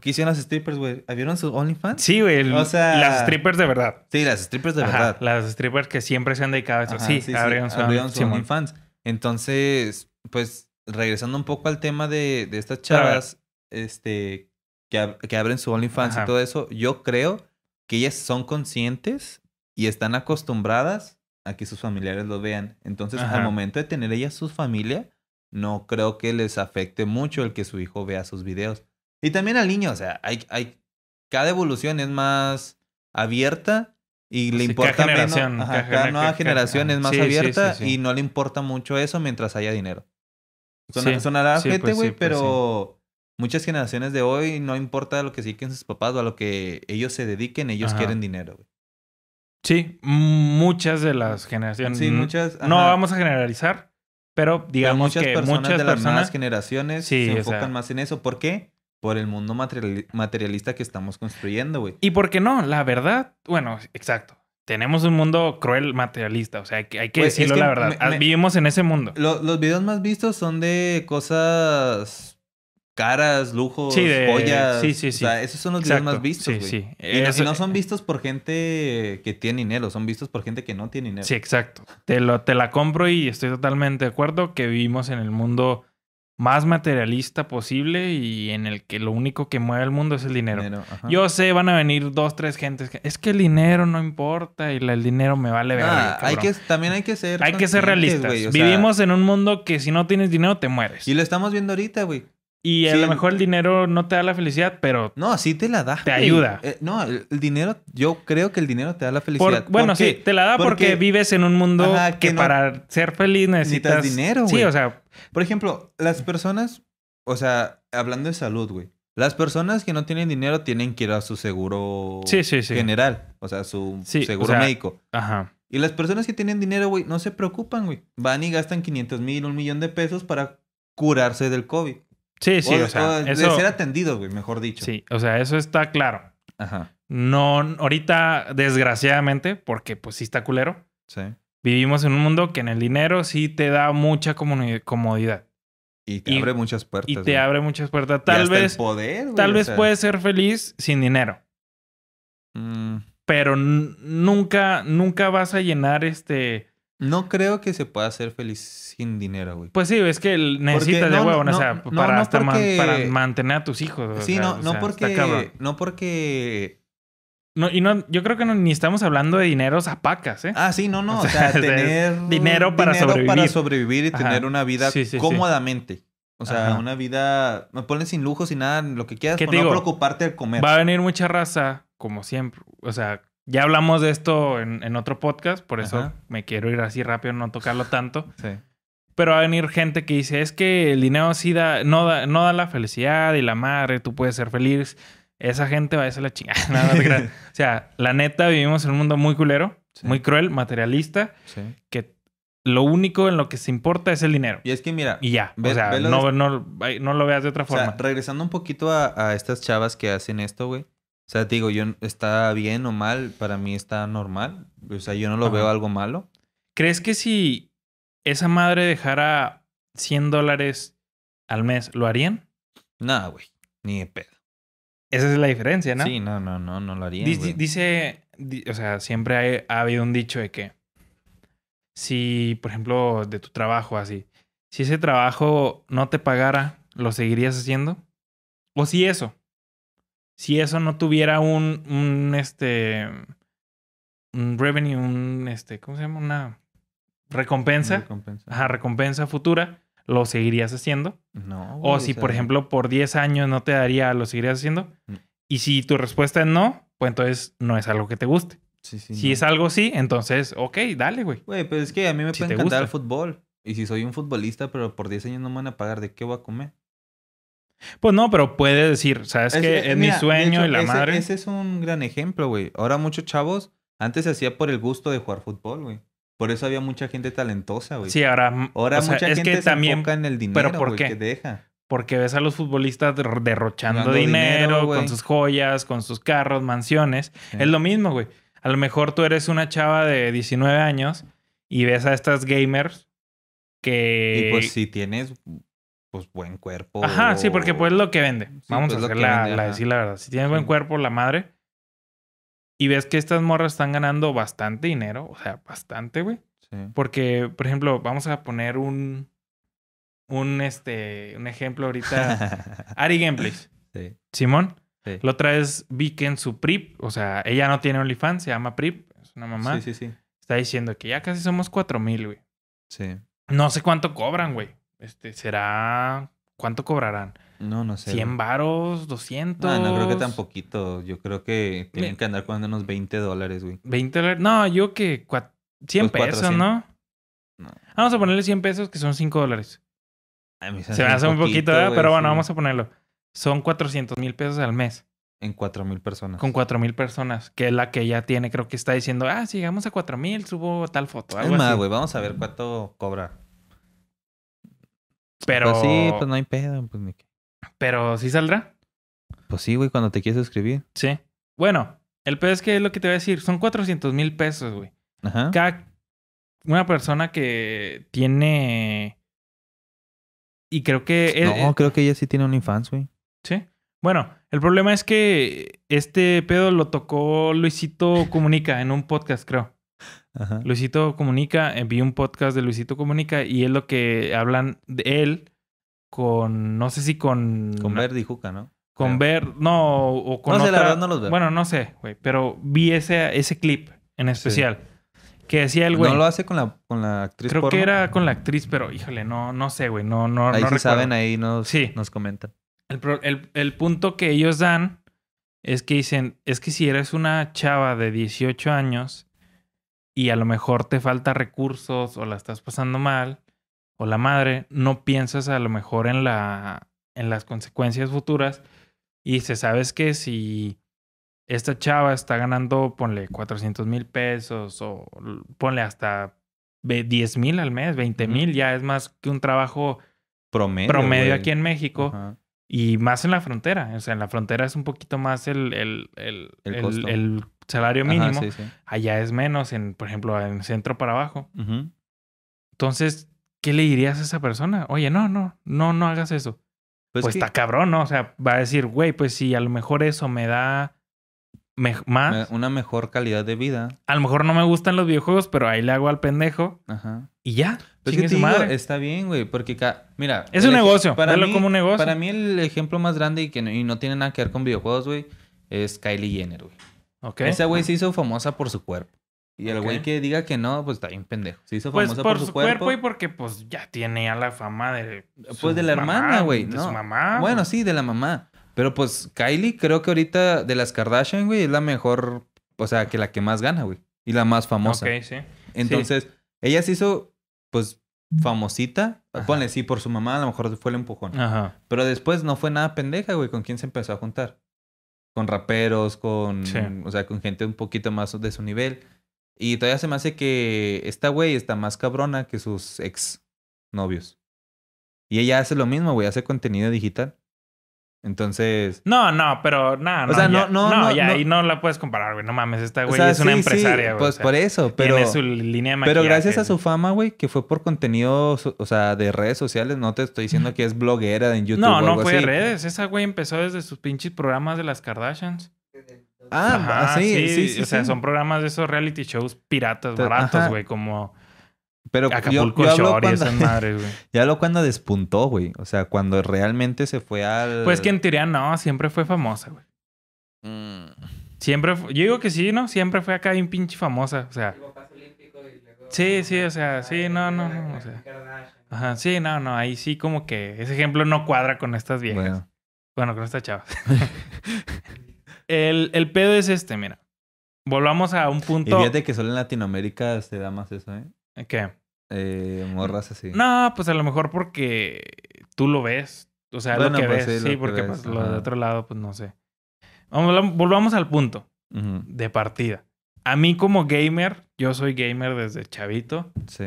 ¿Qué hicieron las strippers, güey? ¿Abrieron su OnlyFans? Sí, güey. O sea- Las strippers de verdad. Sí, las strippers de Ajá, verdad. Las strippers que siempre se han dedicado a eso. Ajá, sí, abrieron su, abrieron su. OnlyFans. Entonces, pues, regresando un poco al tema de, de estas chavas, este, que, ab- que abren su OnlyFans y todo eso, yo creo que ellas son conscientes y están acostumbradas a que sus familiares lo vean. Entonces, Ajá. al momento de tener ellas su familia, no creo que les afecte mucho el que su hijo vea sus videos. Y también al niño, o sea, hay, hay, cada evolución es más abierta y le Sí, importa cada menos. generación, ajá, cada cada, nueva cada- generación es más sí, abierta sí. y no le importa mucho eso mientras haya dinero. Suena, Sí, sonará sí, ojete, pues güey, pues pero muchas generaciones de hoy no importa lo que se dediquen sus papás o a lo que ellos se dediquen, ellos Ajá. quieren dinero, güey. Sí, muchas de las generaciones. Sí, N- muchas. No vamos a generalizar, pero Pero digamos muchas que personas muchas de las nuevas generaciones se enfocan sea- más en eso. ¿Por qué? Por el mundo materiali- materialista que estamos construyendo, güey. ¿Y por qué no? La verdad, bueno, exacto. Tenemos un mundo cruel materialista, o sea, hay que, hay que es decirlo que la verdad. me- Ah, me- Vivimos en ese mundo. Lo- los videos más vistos son de cosas caras, lujos, Sí, de- joyas. sí, sí, sí. O sea, esos son los videos más vistos, Sí, güey. sí. Y, no, y Eso- no son vistos por gente que tiene dinero, son vistos por gente que no tiene dinero. Sí, exacto. Te, lo, te la compro y estoy totalmente de acuerdo que vivimos en el mundo más materialista posible y en el que lo único que mueve el mundo es el dinero. Dinero. Yo sé, van a venir dos, tres gentes que es que el dinero no importa y la- el dinero me vale ver. Ah, hay que, también hay que ser hay que ser realistas. sea, Vivimos en un mundo que si no tienes dinero te mueres. Y, lo estamos viendo ahorita, güey. A sí, lo mejor el dinero no te da la felicidad, pero No, así te la da. Te güey. ayuda. Eh, no, el, el dinero, yo creo que el dinero te da la por- felicidad. bueno, sí, te la da porque, Porque- vives en un mundo Ajá, que, que no- para ser feliz necesitas, dinero, Sí, güey. o sea, Por ejemplo, las personas, o sea, hablando de salud, güey. Las personas que no tienen dinero tienen que ir a su seguro Sí, sí, sí. general, o sea, su Sí, o seguro sea- médico. ajá. Y las personas que tienen dinero, güey, no se preocupan, güey. Van y gastan 500 mil, un millón de pesos para curarse del COVID. Sí, sí, o, o, sea, o de eso ser atendidos, güey, mejor dicho. sí, o sea, eso está claro. Ajá. No, ahorita, desgraciadamente, porque pues sí está culero, Sí. vivimos en un mundo que en el dinero sí te da mucha comodidad Y te Y- abre muchas puertas. y te güey. abre muchas puertas. Y Tal hasta el vez, poder, güey, tal vez sea, puedes ser feliz sin dinero, mm, pero nunca, nunca vas a llenar este. No creo que se pueda ser feliz sin dinero, güey. Pues sí, es que necesitas de no, huevo, no, o sea, no, para, man- porque- mantener a tus hijos. o Sí, sea, no, o no sea, porque. No porque. No, y no, yo creo que ni estamos hablando de dineros a pacas, ¿eh? Ah, sí, no, no. O sea, tener dinero para sobrevivir. para sobrevivir y Ajá. tener una vida Sí, sí, sí. cómodamente. O sea, Ajá. una vida. Me pones sin lujos y nada, lo que quieras, ¿Qué por te no digo? preocuparte de comer. Va a venir mucha raza, como siempre. O sea, ya hablamos de esto en, en otro podcast, por eso Ajá. me quiero ir así rápido, no tocarlo tanto. Sí. Pero va a venir gente que dice, es que el dinero sí da, no da, no da la felicidad y la madre, tú puedes ser feliz. Esa gente va a ser la chingada. Creas. o sea, la neta, vivimos en un mundo muy culero, Sí. muy cruel, materialista, sí. que lo único en lo que se importa es el dinero. Y es que mira, Y ya. Ve- o sea, no, de- no, no lo veas de otra o sea, forma. regresando un poquito a, a estas chavas que hacen esto, güey. O sea, te digo, yo está bien o mal, para mí está normal. O sea, yo no lo Ajá. veo algo malo. ¿Crees que si esa madre dejara 100 dólares al mes, lo harían? Nada, güey. Ni de pedo. Esa es la diferencia, ¿no? Sí, no, no, no, no lo harían. Dice, güey. dice- di- o sea, siempre hay- ha habido un dicho de que si, por ejemplo, de tu trabajo así, si ese trabajo no te pagara, ¿lo seguirías haciendo? O si eso, si eso no tuviera un, un este, un revenue, un, este, ¿cómo se llama? Una recompensa, Recompensa. ajá, recompensa futura, ¿lo seguirías haciendo? No. O si, sea, por ejemplo, por 10 años no te daría, ¿lo seguirías haciendo? Mm. Y si tu respuesta es no, pues entonces no es algo que te guste. Sí, sí, Si no. es algo sí, entonces, ok, dale, güey. Güey, pues es que a mí me Si puede encantar el fútbol. Y si soy un futbolista, pero por 10 años no me van a pagar, ¿de qué voy a comer? Pues no, pero puede decir, ¿sabes Es- que eh, Es mira, mi sueño y la ese, madre. Ese es un gran ejemplo, güey. Ahora muchos chavos, antes se hacía por el gusto de jugar fútbol, güey. Por eso había mucha gente talentosa, güey. Sí, ahora. Ahora o sea, mucha es gente que se también. enfoca en el dinero, ¿por güey, qué? que deja. Porque ves a los futbolistas der- derrochando dinero, con sus joyas, con sus carros, mansiones. Sí. Es lo mismo, güey. A lo mejor tú eres una chava de 19 años y ves a estas gamers que. Y pues si tienes, pues buen cuerpo. Ajá, sí, porque pues es lo que vende. Sí, Vamos pues, a hacer la, vende, la- ajá. decir la verdad. Si tienes buen cuerpo, la madre. Y ves que estas morras están ganando bastante dinero. O sea, bastante, güey. Sí. Porque, por ejemplo, vamos a poner un. Un este. Un ejemplo ahorita. Ari Gameplays. sí, Simón. sí. La otra vez vi que en su PRIP, o sea, ella no tiene OnlyFans, se llama PRIP, es una mamá. Sí, sí, sí. Está diciendo que ya casi somos cuatro mil, güey. Sí. No sé cuánto cobran, güey. Este, será. ¿Cuánto cobrarán? No, no sé. ¿100 güey. varos? ¿200? No, no creo que tan poquito. Yo creo que tienen Mi- que andar cobrando unos 20 dólares, güey. ¿20 dólares? No, yo que. cua- 100 Pues pesos, 400. ¿no? No. Vamos a ponerle 100 pesos que son 5 dólares. Se me hace un poquito, ¿verdad? güey, pero bueno, sí. vamos a ponerlo. Son 400 mil pesos al mes. En 4 mil personas. Con 4 mil personas. Que es la que ella tiene. Creo que está diciendo, ah, si llegamos a 4 mil, subo tal foto. Es Algo más, así. güey, vamos a ver cuánto cobra. Pero, Pues sí, pues no hay pedo. Pues, ni qué. pero sí saldrá. Pues sí, güey, cuando te quieres suscribir. Sí. Bueno, el pedo es que es lo que te voy a decir. Son 400 mil pesos, güey. Ajá. Cada una persona que tiene. Y creo que. es- No, creo que ella sí tiene OnlyFans, güey. Sí. Bueno, el problema es que este pedo lo tocó Luisito Comunica en un podcast, creo. Ajá. Luisito Comunica, eh, vi un podcast de Luisito Comunica y es lo que hablan de él. con, no sé si con... Con Verdi y Juca, ¿no? Con ver, no, o con No sé, la verdad no los veo. Bueno, no sé, güey, pero vi ese, ese clip en especial. Que decía el güey. No lo hace con la, con la actriz creo que era con la actriz, pero híjole, no, no sé, güey, no, no, Ahí no sí saben, ahí nos, Sí. nos comentan. El, el- el punto que ellos dan es que dicen, es que si eres una chava de 18 años y a lo mejor te falta recursos o la estás pasando mal o la madre, no piensas a lo mejor en la en las consecuencias futuras y dices, ¿sabes que Si esta chava está ganando, ponle 400 mil pesos o ponle hasta ve- 10 mil al mes, 20 mil, ya es más que un trabajo Promedio. promedio aquí en México. Ajá. Y más en la frontera. O sea, en la frontera es un poquito más el, el, el, El el- salario Ajá, mínimo. sí, sí. Allá es menos, en, por ejemplo, en centro para abajo. Entonces, ¿qué le dirías a esa persona? Oye, no, no, no, no hagas eso. Pues, Pues, que- está cabrón, ¿no? O sea, va a decir, güey, pues si a lo mejor eso me da me- más. una mejor calidad de vida. A lo mejor no me gustan los videojuegos, pero ahí le hago al pendejo Ajá. y ya. Pues que su digo, está bien, güey, porque ca- mira, Es un negocio, velo mí, como un negocio. Para mí el ejemplo más grande y que no, y no tiene nada que ver con videojuegos, güey, es Kylie Jenner, güey. Esa güey se hizo famosa por su cuerpo. Y el güey que diga que no, pues está bien pendejo. Se hizo Pues famosa por, su cuerpo. y porque pues ya tiene ya la fama de... Pues de la mamá, hermana, güey. De no. su mamá. Bueno, sí, de la mamá. Pero pues Kylie creo que ahorita de las Kardashian, güey, es la mejor, o sea, que la que más gana, güey. Y la más famosa. Ok, sí. Entonces, ella se hizo, pues, famosita. Ajá. Ponle, sí, por su mamá, a lo mejor fue el empujón. Ajá. Pero después no fue nada pendeja, güey. ¿Con quién se empezó a juntar? Con raperos, con... Sí. O sea, con gente un poquito más de su nivel. Y todavía se me hace que esta güey está más cabrona que sus ex novios. Y ella hace lo mismo, güey. Hace contenido digital. Entonces... No, no, pero nada, no. sea, ya- no, no, no, ya no. ahí no la puedes comparar, güey. No mames, esta o güey sea, es una sí, empresaria, güey. Pues o sea, por eso, pero... Tiene su línea de maquillaje. Pero gracias a su fama, güey, que fue por contenido, o sea, de redes sociales, no te estoy diciendo que es bloguera en YouTube No, o no fue de redes. Esa güey empezó desde sus pinches programas de las Kardashians. Ah, Ajá, sí, sí, sí, O sea, son programas de esos reality shows piratas, baratos, güey. Como Pero yo, Acapulco yo hablo Shore y cuando, esas madres, güey. ya hablo cuando despuntó, güey. O sea, cuando realmente se fue al... Pues que en teoría no, siempre fue famosa, güey. Mm, Siempre, yo digo que sí, ¿no? Siempre fue acá bien pinche famosa, o sea. Sí, sí, o sea, sí, no, no, no, o sea. Ajá, sí, no, no, ahí sí como que ese ejemplo no cuadra con estas viejas. Bueno, bueno. con estas chavas. el, el pedo es este, mira. Volvamos a un Y punto. fíjate que solo en Latinoamérica se da más eso, ¿eh? ¿Qué? Eh, morras así. No, pues a lo mejor porque tú lo ves. O sea, Bueno, lo que pues ves. sí, lo Sí, que porque ves, pues, lo de otro lado, pues no sé. Vamos, volvamos al punto de partida. A mí como gamer, yo soy gamer desde chavito. Sí.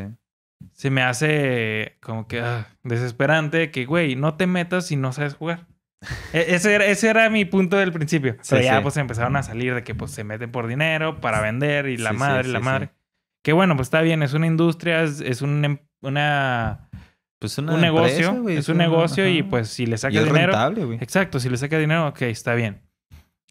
se me hace como que ah, desesperante que, güey, no te metas si no sabes jugar. E- ese, era, ese era mi punto del principio. Sí, Pero ya sí. pues empezaron a salir de que pues se meten por dinero para vender y la madre, la sí, madre. Que bueno, pues está bien, es una industria, es, es un, em- una, Pues una un negocio, es un una- negocio y pues si le Y saca es dinero... rentable. Exacto, si le saca dinero, ok, está bien.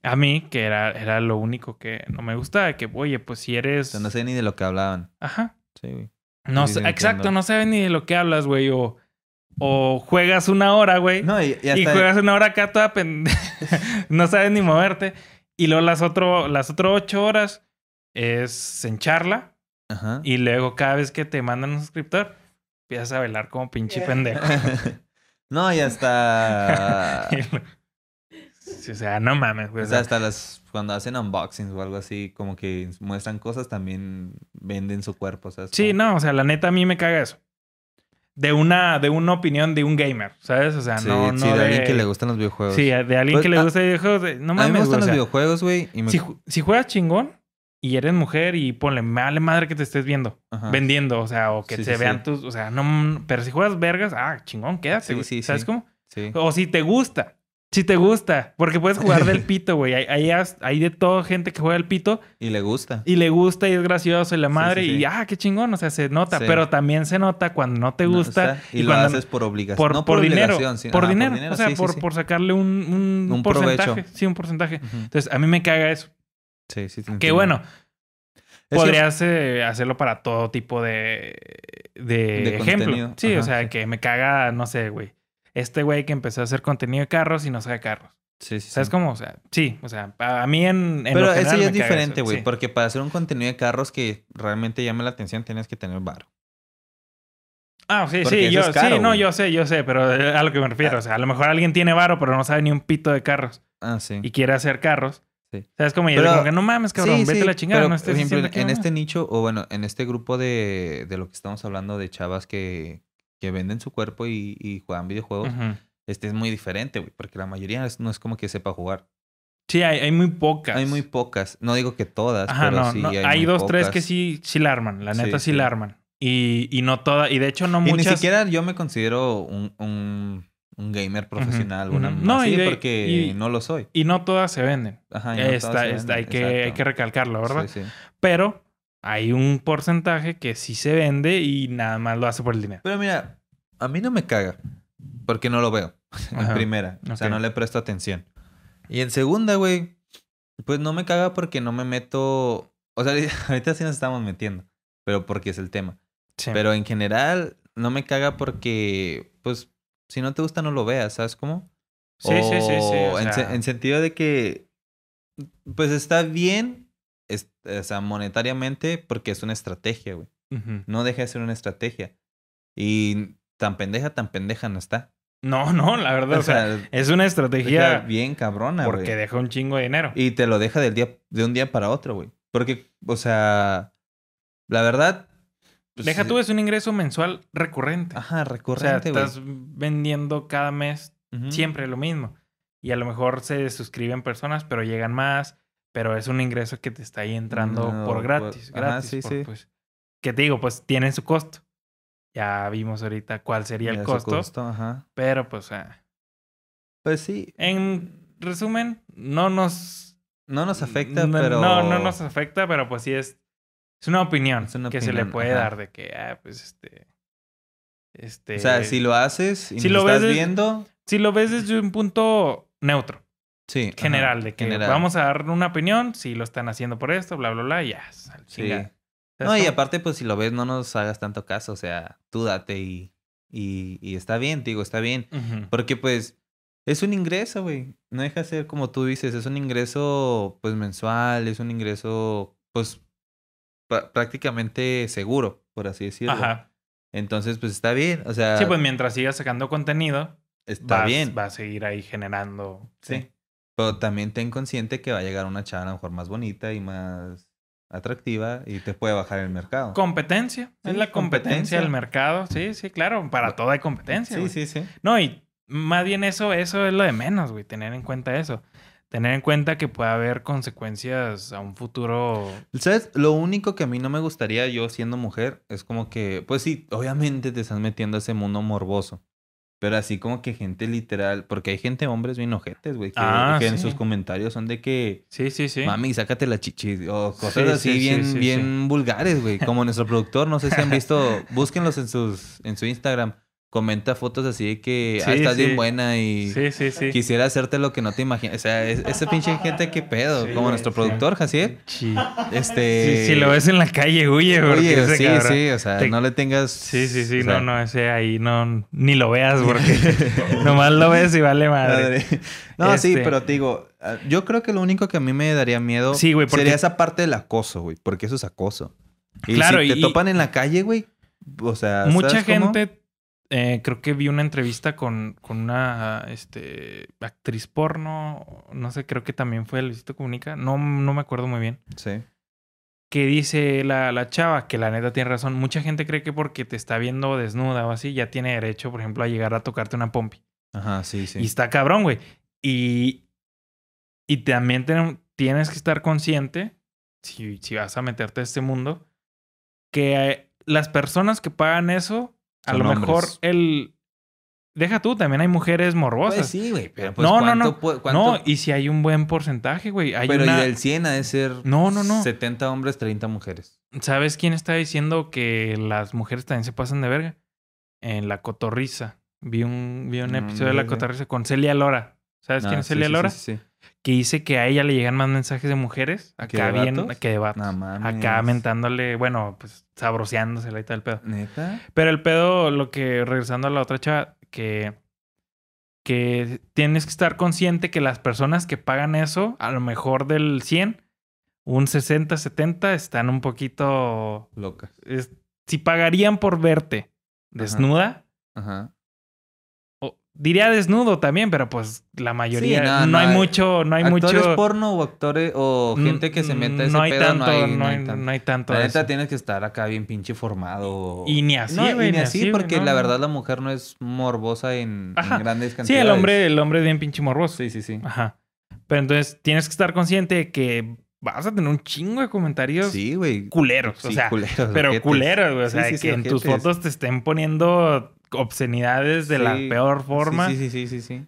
A mí, que era, era lo único que no me gustaba, que, oye, pues si eres... no sé ni de lo que hablaban. Ajá, Sí, güey. No Sí, exacto, no sabes ni de lo que hablas, güey. O, o juegas una hora, güey. No, y, y y juegas una hora acá toda pende... no sabes ni moverte. Y luego las otro, las otras ocho horas es en charla. Ajá. Y luego cada vez que te mandan un suscriptor, empiezas a bailar como pinche pendejo. no, y hasta... Sí, o sea, no mames, güey. O sea, hasta las... Cuando hacen unboxings o algo así, como que muestran cosas, también venden su cuerpo, o sea... es sí, no, o sea, la neta a mí me caga eso. De una, de una opinión de un gamer, ¿sabes? O sea, Sí, no, no sí, de, de alguien que le gustan los videojuegos. Sí, de alguien Pues, que le a- gusta videojuegos. de- No a mí mames, me güey, gustan los sea, videojuegos, güey, me... si juegas chingón y eres mujer y ponle, me vale madre que te estés viendo, Ajá. vendiendo, o sea, o que Sí, se sí, vean sí. tus, o sea, no, pero si juegas vergas, ah, chingón, quédate, Sí, güey. sí, ¿Sabes cómo? Sí. O si te gusta, si te gusta, porque puedes jugar del pito, güey. Hay, hay, de todo gente que juega el pito Y le gusta. y le gusta y es gracioso y la madre sí, sí. y, ah, qué chingón, o sea, se nota, pero también se nota cuando no te No, o gusta sea, y, lo haces por obligación. por, no por, por, dinero, sí. por, dinero, o sea, por, por sacarle un, un, Un porcentaje, provecho. sí, un porcentaje. Entonces, a mí me caga eso. Sí, sí, Que bueno, Es que- podrías eh, hacerlo para todo tipo de, de, De ejemplo. contenido. Sí, o sea, sí. que me caga, no sé, güey. este güey que empezó a hacer contenido de carros y no sabe carros. Sí, sí. ¿Sabes sí. cómo? O sea, sí, o sea, a mí en, en Pero lo eso ya es diferente, güey. sí. Porque para hacer un contenido de carros que realmente llame la atención, tienes que tener varo. Ah, sí, Porque sí, yo, caro, sí, no, güey. yo sé, yo sé, pero eh, a lo que me refiero, o sea, a lo mejor alguien tiene varo, pero no sabe ni un pito de carros Ah, sí. y quiere hacer carros. Sí. ¿Sabes cómo? Y es Pero- como que no mames, cabrón, Sí, vete sí, la chingada, pero, no estés por ejemplo, diciendo que en este nicho, o bueno, en este grupo de, de lo que estamos hablando de chavas que, que venden su cuerpo y, y juegan videojuegos, este es muy diferente, güey, porque la mayoría no es como que sepa jugar. Sí, hay, hay muy pocas. Hay muy pocas, no digo que todas, Ajá, pero no, sí no, hay, hay, muy dos, tres que sí, sí la arman, la Sí, neta sí, sí. la arman. Y, y no todas, y de hecho no Y muchas... ni siquiera yo me considero un, un, un gamer profesional, una ujú. mamá No, así, y de- porque y- no lo soy. Y no todas se venden. Ajá, y no todas Está- se está- hay, venden, que, hay que recalcarlo, ¿verdad? Sí, sí. Pero hay un porcentaje que sí se vende y nada más lo hace por el dinero. Pero mira, a mí no me caga. Porque no lo veo. En Ajá. primera. O sea, no le presto atención. Y en segunda, güey, pues no me caga porque no me meto. O sea, ahorita sí nos estamos metiendo. Pero porque es el tema. Sí. Pero en general, no me caga porque, pues, si no te gusta, no lo veas, ¿sabes cómo? sí, sí, sí, sí. o O en, se- sea, en sentido de que, pues está bien, es- o sea, monetariamente, porque es una estrategia, güey. No deja de ser una estrategia. Y tan pendeja, tan pendeja no está. No, no, la verdad, o sea, es una estrategia bien cabrona, güey. porque deja un chingo de dinero. Y te lo deja del día, de un día para otro, güey. Porque, o sea, la verdad... pues, Deja tú, es un ingreso mensual recurrente. Ajá, o sea, recurrente, estás vendiendo cada mes siempre lo mismo. Y a lo mejor se suscriben personas, pero llegan más. Pero es un ingreso que te está ahí entrando No, por gratis. ajá, gratis sí, por, sí. Pues, que te digo, pues tienen su costo. Ya vimos ahorita cuál sería Ya el su costo. ajá. Pero pues, Pues sí. en resumen, no nos... No nos afecta, no, pero... No, no nos afecta, pero pues sí es... Es una opinión Es una que se le puede ajá. dar de que, ah, pues este... Este... O sea, si lo haces y si lo estás ves viendo... si lo ves desde un punto neutro. Sí. ajá, general, de que general. vamos a dar una opinión, si lo están haciendo por esto, bla, bla, bla, y ya. Sí. No, y aparte, pues si lo ves, no nos hagas tanto caso. O sea, tú date y, y, y está bien, te digo, está bien. Porque pues es un ingreso, güey. No deja de ser como tú dices, es un ingreso pues mensual, es un ingreso pues prácticamente seguro, por así decirlo. Ajá. Entonces, pues está bien. O sea, Sí, pues mientras sigas sacando contenido, está vas- bien. va a seguir ahí generando. Sí. Pero también ten consciente que va a llegar una chava a lo mejor más bonita y más atractiva y te puede bajar el mercado. Competencia. Sí, es la competencia del mercado. Sí, sí, claro. Para todo hay competencia. sí, sí, sí. No, y más bien eso, eso es lo de menos, güey. Tener en cuenta eso. Tener en cuenta que puede haber consecuencias a un futuro. ¿Sabes? Lo único que a mí no me gustaría yo siendo mujer es como que, pues sí, obviamente te estás metiendo a ese mundo morboso. Pero así como que gente literal, porque hay gente, hombres bien ojetes, güey, que, Ah, que en sus comentarios son de que, Sí, sí, sí. mami, sácate la chichi, o cosas Sí, así sí, sí, bien, bien vulgares, güey. Como nuestro productor, no sé si han visto, búsquenlos en sus, en su Instagram, comenta fotos así de que, ah, estás sí. bien buena y Sí, sí, sí. quisiera hacerte lo que no te imaginas. O sea, es- ese pinche gente, qué pedo, Sí, como nuestro sí. productor, Jaciel. Sí. Este... Si, si lo ves en la calle, huye, ese sí, cabrón- sí, o sea, te- no le tengas... Sí, sí, sí, o sea, no, no, ese ahí no, ni lo veas porque nomás lo ves y vale madre. madre. No, sí, Este- pero te digo, ah, yo creo que lo único que a mí me daría miedo Sí, güey, porque- sería esa parte del acoso, güey, porque eso es acoso. Y Claro, si te y- topan en la calle, güey, o sea, Mucha ¿sabes cómo? Eh, creo que vi una entrevista con, con una este, actriz porno, no sé, creo que también fue Luisito Comunica, no, no me acuerdo muy bien, Sí. que dice la, la chava, que la neta tiene razón, mucha gente cree que porque te está viendo desnuda o así, ya tiene derecho, por ejemplo, a llegar a tocarte una pompi. Ajá, sí, sí. Y está cabrón, güey. Y, y también tienes que estar consciente, si, si vas a meterte a este mundo, que eh, las personas que pagan eso, a Son lo mejor el... Deja tú, también hay mujeres morbosas. Pues sí, güey, pero pues No, no, ¿cuánto no. cuánto- No, y si hay un buen porcentaje, güey. Hay Pero una... y del 100 ha de ser No, no, no. 70 hombres, 30 mujeres. ¿Sabes quién está diciendo que las mujeres también se pasan de verga? En La Cotorriza. Vi un, vi un episodio de La sé. Cotorriza con Celia Lora. ¿Sabes quién Ah, es sí, Celia sí, Lora? Sí, sí, sí. Que dice que a ella le llegan más mensajes de mujeres ¿Que acá bien que de vatos. No mames. acá mentándole, bueno, pues sabroseándosela y tal el pedo. ¿Neta? Pero el pedo, lo que regresando a la otra chava, que que tienes que estar consciente que las personas que pagan eso, a lo mejor del 100, un 60, 70, están un poquito... Locas. es- si pagarían por verte desnuda, Ajá. Diría desnudo también, pero pues la mayoría... Sí, no, no, no hay mucho... No hay actores mucho... porno o actores o gente que se meta a ese no hay pedo, tanto, no hay, no hay, tanto. no hay tanto La neta tienes que estar acá bien pinche formado. Y ni así, No, y güey, ni así, güey, porque la verdad la mujer no es morbosa en, en grandes Sí, cantidades. el hombre, el hombre es bien pinche morboso. Sí, sí, sí. Ajá. Pero entonces tienes que estar consciente de que vas a tener un chingo de comentarios Sí, güey. culeros. o Sí, sea, culeros, pero culeros, güey. O Sí, sea, sí, sí, que en tus fotos te estén poniendo obscenidades de la peor forma. Sí, sí, sí, sí, sí.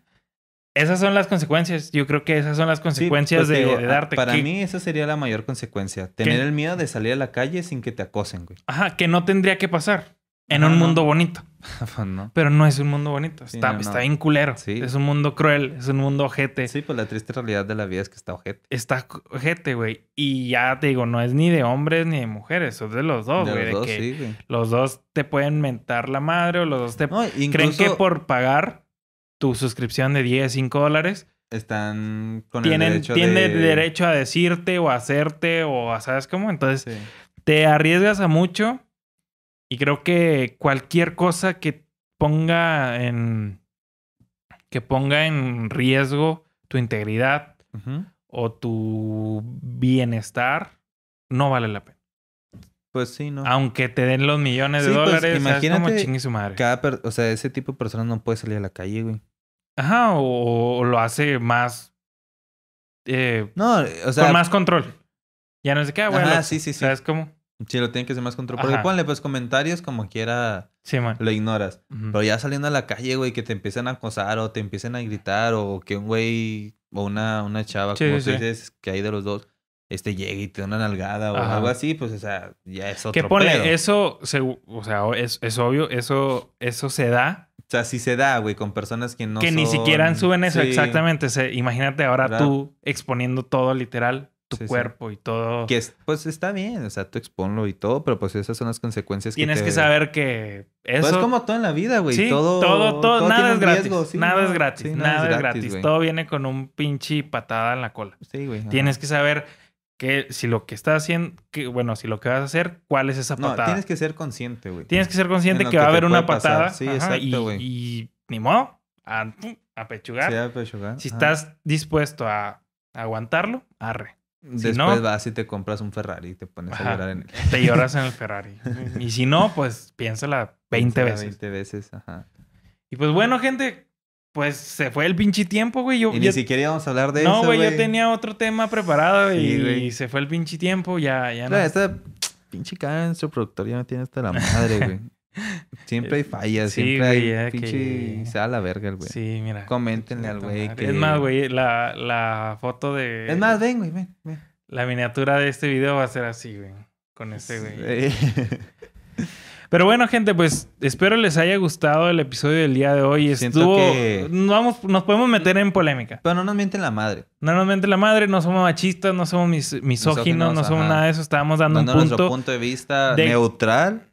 Esas son las consecuencias. Yo creo que esas son las Sí, consecuencias pues, te de, digo, de ah, darte. Para que, mí esa sería la mayor consecuencia. Tener el miedo de salir a la calle sin que te acosen, güey. Ajá, que no tendría que pasar en un no. mundo bonito. Pues, ¿No? Pero no es un mundo bonito. Sí, Está, bien culero. Sí. Es un mundo cruel. Es un mundo ojete. Sí, pues la triste realidad de la vida es que está ojete. Está ojete, güey. Y ya te digo, no es ni de hombres ni de mujeres. Es de los dos, de güey. los de dos, que sí, los dos te pueden mentar la madre o los dos te No, creen incluso que por pagar tu suscripción de 10, 5 dólares, están con el tienen, derecho tienen de... derecho a decirte o a hacerte o a, ¿sabes cómo? Entonces, Sí. te arriesgas a mucho y creo que cualquier cosa que ponga en que ponga en riesgo tu integridad o tu bienestar no vale la pena. Pues sí, ¿no? Aunque te den los millones de Sí, pues, dólares, ¿sabes cómo imagínate chingue su madre. Cada per- o sea, ese tipo de personas no puede salir a la calle, güey. Ajá, o, o lo hace más eh, No, o sea, con más control. Ya no sé qué, güey. Lo- sí, sí, sí. ¿Sabes cómo? Sí lo tienen que ser más control. Porque ponle pues comentarios como quiera Sí, man. lo ignoras. Ujú. Pero ya saliendo a la calle, güey, que te empiecen a acosar o te empiecen a gritar o que un güey o una, una chava, Sí, como sí, tú dices, que hay de los dos, este llegue y te da una nalgada o Ajá. algo así, pues, o sea, ya es otro Que ponle, pedo. eso, se- o sea, es, es obvio, eso, eso se da. O sea, sí se da, güey, con personas que no que ni son- siquiera suben eso, Sí. exactamente. Se- imagínate ahora ¿Verdad? tú exponiendo todo literal, tu Sí, sí. cuerpo y todo. Que es- pues está bien, o sea, tú exponlo y todo, pero pues esas son las consecuencias Tienes que que te- saber que eso... Pues es como todo en la vida, güey. Sí, todo, todo, todo, nada es gratis. riesgo, sí, nada no, es gratis. nada, es gratis. güey. todo viene con un pinche patada en la cola. Sí, güey. ajá. Tienes que saber que si lo que estás haciendo, que, bueno, si lo que vas a hacer, ¿cuál es esa No, patada? tienes que ser consciente, güey. Tienes que ser consciente que que va a haber una pasar. patada. Sí, ajá, exacto, y, güey. y ni modo, a, a pechugar. Sí, a pechugar, si ajá. estás dispuesto a aguantarlo, arre. Después no- vas y te compras un Ferrari y te pones Ajá. a llorar en él. Te lloras en el Ferrari. y si no, pues piénsala 20 veces. 20 veces, ajá. Y pues bueno, gente, pues se fue el pinche tiempo, güey. Yo, Y yo- ni siquiera íbamos a hablar de no, eso, güey, güey. yo tenía otro tema preparado Sí, y, güey. se fue el pinche tiempo. Ya, ya no. Claro, esta pinche cara nuestro productor ya me tiene hasta la madre, güey. Siempre hay fallas, Sí, siempre güey, hay pinche... que- Se da la verga el güey. Sí, mira. Coméntenle al güey que... Es más, güey, la, la foto de. Es más, ven, güey, ven, ven. La miniatura de este video va a ser así, güey. Con este, güey. Eh, Pero bueno, gente, pues espero les haya gustado el episodio del día de hoy. Siento Estuvo. que- Nos, vamos, nos podemos meter en polémica. Pero no nos mienten la madre. No nos mente la madre, no somos machistas, no somos mis- misóginos, Misóginos, no somos ajá. nada de eso. Estábamos dando Dando un punto. punto de vista de- neutral.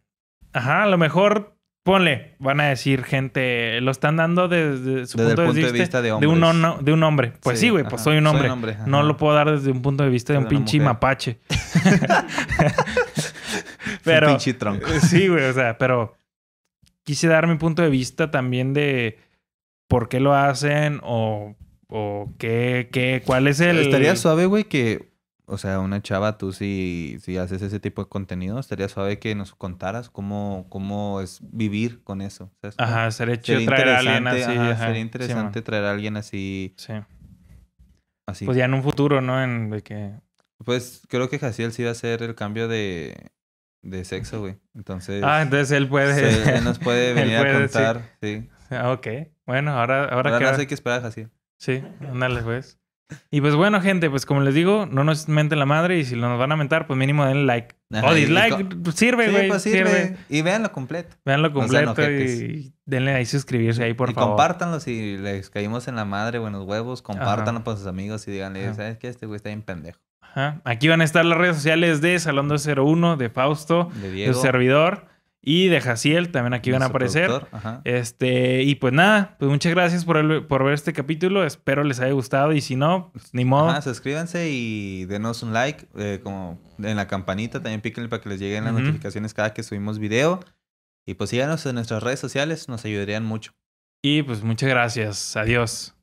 Ajá, a lo mejor, ponle, van a decir gente, lo están dando desde su Desde el punto, punto de vista de un, no- de un hombre. Pues sí, güey, pues soy un hombre. no lo puedo dar desde un punto de vista de un pinche mujer. mapache. Un pero, pinche tronco. sí, güey, o sea, pero quise dar mi punto de vista también de por qué lo hacen o, o qué, qué, cuál es el... Estaría suave, güey, que... O sea, una chava, tú si, si haces ese tipo de contenido, estaría suave que nos contaras cómo, cómo es vivir con eso. Ajá, sería chido traer a alguien así. ajá, ajá, sería sí, interesante traer a alguien así. Sí. así. Pues ya en un futuro, ¿no? En de que... Pues creo que Jaciel sí va a hacer el cambio de, de sexo, güey. Entonces, Ah, entonces él puede... se- él nos puede venir puede, a sí. contar. Sí. Ah, ok. Bueno, ahora, ahora, Ahora que... sé qué esperar a Jaciel. Sí, ándale, pues. Y pues bueno, gente, pues como les digo, no nos menten la madre y si nos van a mentar, pues mínimo denle like. Ajá, o y- y dislike, pues, sirve, Sí, güey. pues sirve. sirve. Y véanlo completo. Sean completo y denle ahí suscribirse ahí, por y favor. compártanlo si les caímos en la madre o en los huevos. Compártanlo con sus amigos y díganle, Ajá. ¿sabes qué? Este güey está bien pendejo. Ajá. Aquí van a estar las redes sociales de Salón 201, de Fausto, De de Diego. su servidor. Y de Jaciel, también aquí van a aparecer. Este, y pues nada, pues muchas gracias por, el- por ver este capítulo. Espero les haya gustado. Y si no, pues, ni modo. Ajá, suscríbanse y denos un like, eh, como en la campanita, también píquenle para que les lleguen las notificaciones cada que subimos video. Y pues síganos en nuestras redes sociales, nos ayudarían mucho. Y pues muchas gracias. Adiós.